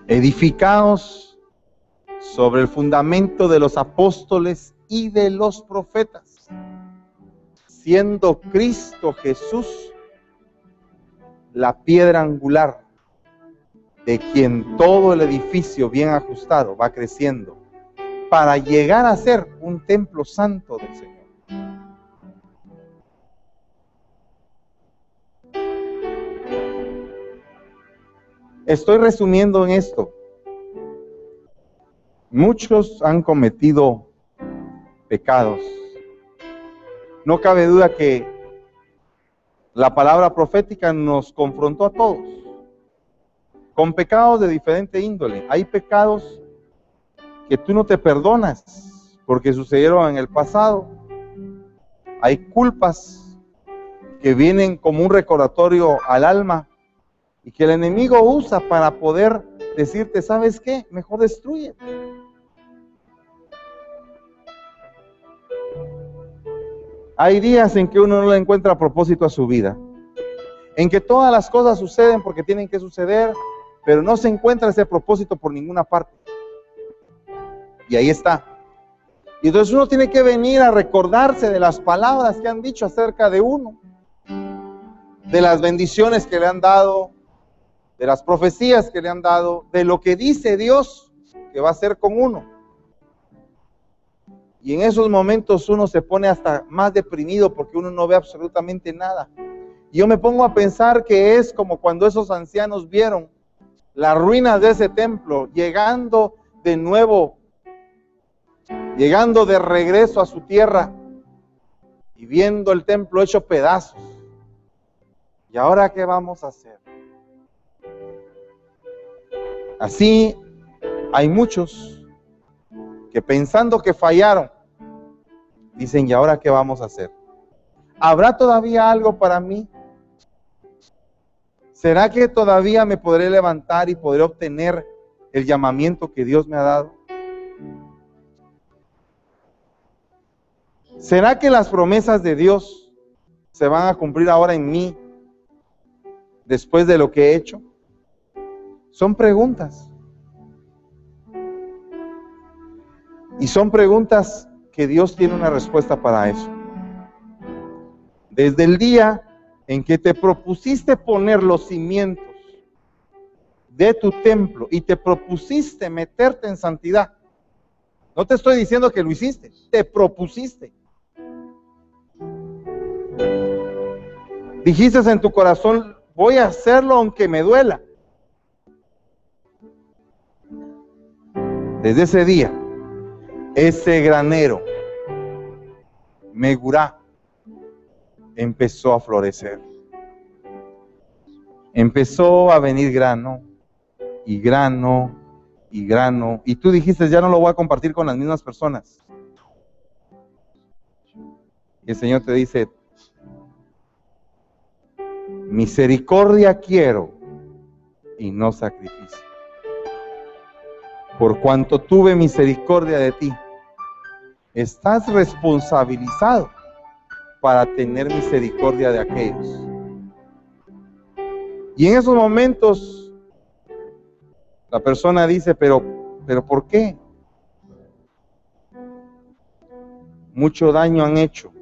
Edificaos sobre el fundamento de los apóstoles y de los profetas, siendo Cristo Jesús la piedra angular, de quien todo el edificio bien ajustado va creciendo, para llegar a ser un templo santo del Señor. Estoy resumiendo en esto. Muchos han cometido pecados. No cabe duda que la palabra profética nos confrontó a todos con pecados de diferente índole. Hay pecados que tú no te perdonas porque sucedieron en el pasado. Hay culpas que vienen como un recordatorio al alma y que el enemigo usa para poder decirte, ¿sabes qué? Mejor destruye. Hay días en que uno no le encuentra propósito a su vida, en que todas las cosas suceden porque tienen que suceder, pero no se encuentra ese propósito por ninguna parte. Y ahí está. Y entonces uno tiene que venir a recordarse de las palabras que han dicho acerca de uno, de las bendiciones que le han dado, de las profecías que le han dado, de lo que dice Dios que va a hacer con uno. Y en esos momentos uno se pone hasta más deprimido porque uno no ve absolutamente nada. Y yo me pongo a pensar que es como cuando esos ancianos vieron las ruinas de ese templo, llegando de nuevo, llegando de regreso a su tierra y viendo el templo hecho pedazos. ¿Y ahora qué vamos a hacer? Así hay muchos que pensando que fallaron, dicen, ¿y ahora qué vamos a hacer? ¿Habrá todavía algo para mí? ¿Será que todavía me podré levantar y podré obtener el llamamiento que Dios me ha dado? ¿Será que las promesas de Dios se van a cumplir ahora en mí después de lo que he hecho? Son preguntas. Y son preguntas que Dios tiene una respuesta para eso. Desde el día en que te propusiste poner los cimientos de tu templo y te propusiste meterte en santidad, no te estoy diciendo que lo hiciste, te propusiste. Dijiste en tu corazón, voy a hacerlo aunque me duela. Desde ese día ese granero, Megurá, empezó a florecer. Empezó a venir grano y grano y grano. Y tú dijiste, ya no lo voy a compartir con las mismas personas. Y el Señor te dice, misericordia quiero y no sacrificio. Por cuanto tuve misericordia de ti estás responsabilizado para tener misericordia de aquellos. Y en esos momentos la persona dice, pero, pero ¿por qué? Mucho daño han hecho,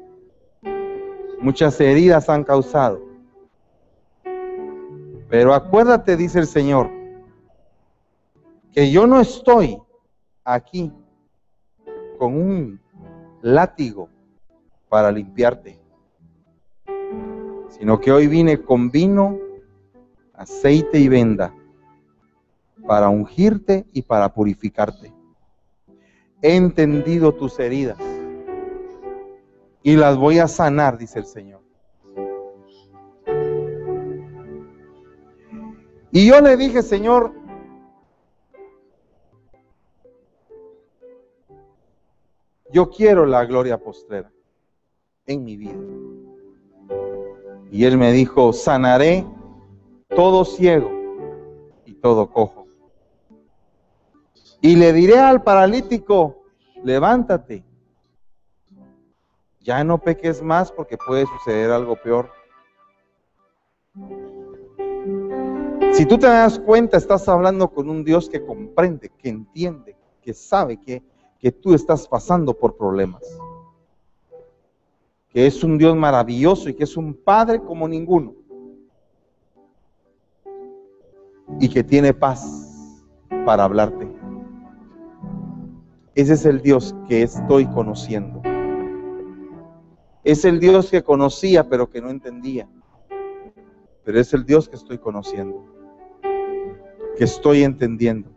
muchas heridas han causado. Pero acuérdate, dice el Señor, que yo no estoy aquí con un látigo para limpiarte, sino que hoy vine con vino, aceite y venda para ungirte y para purificarte. He entendido tus heridas y las voy a sanar, dice el Señor. Y yo le dije, Señor, Yo quiero la gloria postrera en mi vida. Y él me dijo, sanaré todo ciego y todo cojo. Y le diré al paralítico, levántate, Ya no peques más porque puede suceder algo peor. Si tú te das cuenta, estás hablando con un Dios que comprende, que entiende, que sabe que, que tú estás pasando por problemas. Es un Dios maravilloso y que es un Padre como ninguno. Y que tiene paz para hablarte. Ese es el Dios que estoy conociendo. Es el Dios que conocía pero que no entendía. Pero es el Dios que estoy conociendo, que estoy entendiendo.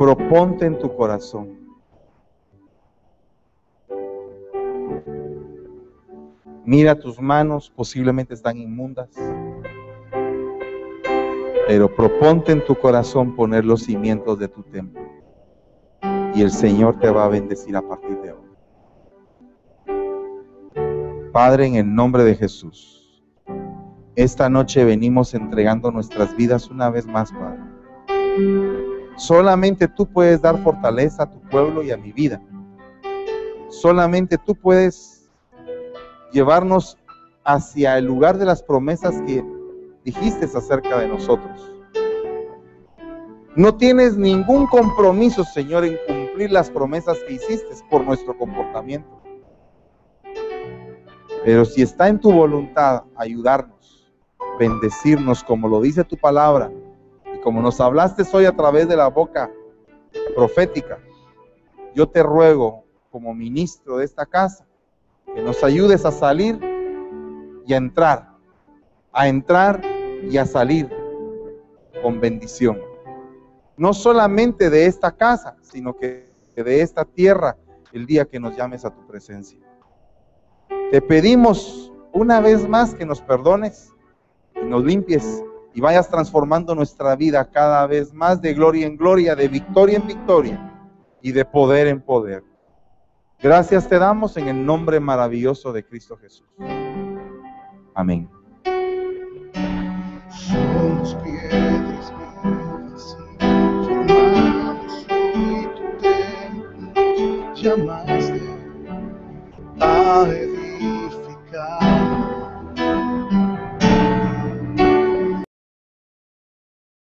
Proponte en tu corazón. Mira tus manos, posiblemente están inmundas. Pero proponte en tu corazón poner los cimientos de tu templo y el Señor te va a bendecir a partir de hoy. Padre, en el nombre de Jesús, esta noche venimos entregando nuestras vidas una vez más, Padre. Solamente tú puedes dar fortaleza a tu pueblo y a mi vida. Solamente tú puedes llevarnos hacia el lugar de las promesas que dijiste acerca de nosotros. No tienes ningún compromiso, Señor, en cumplir las promesas que hiciste por nuestro comportamiento. Pero si está en tu voluntad ayudarnos, bendecirnos, como lo dice tu palabra, como nos hablaste hoy a través de la boca profética, yo te ruego, como ministro de esta casa, que nos ayudes a salir y a entrar, a entrar y a salir con bendición no solamente de esta casa, sino que de esta tierra el día que nos llames a tu presencia. Te pedimos una vez más que nos perdones y nos limpies y vayas transformando nuestra vida cada vez más de gloria en gloria, de victoria en victoria y de poder en poder. Gracias te damos en el nombre maravilloso de Cristo Jesús. Amén. llamaste a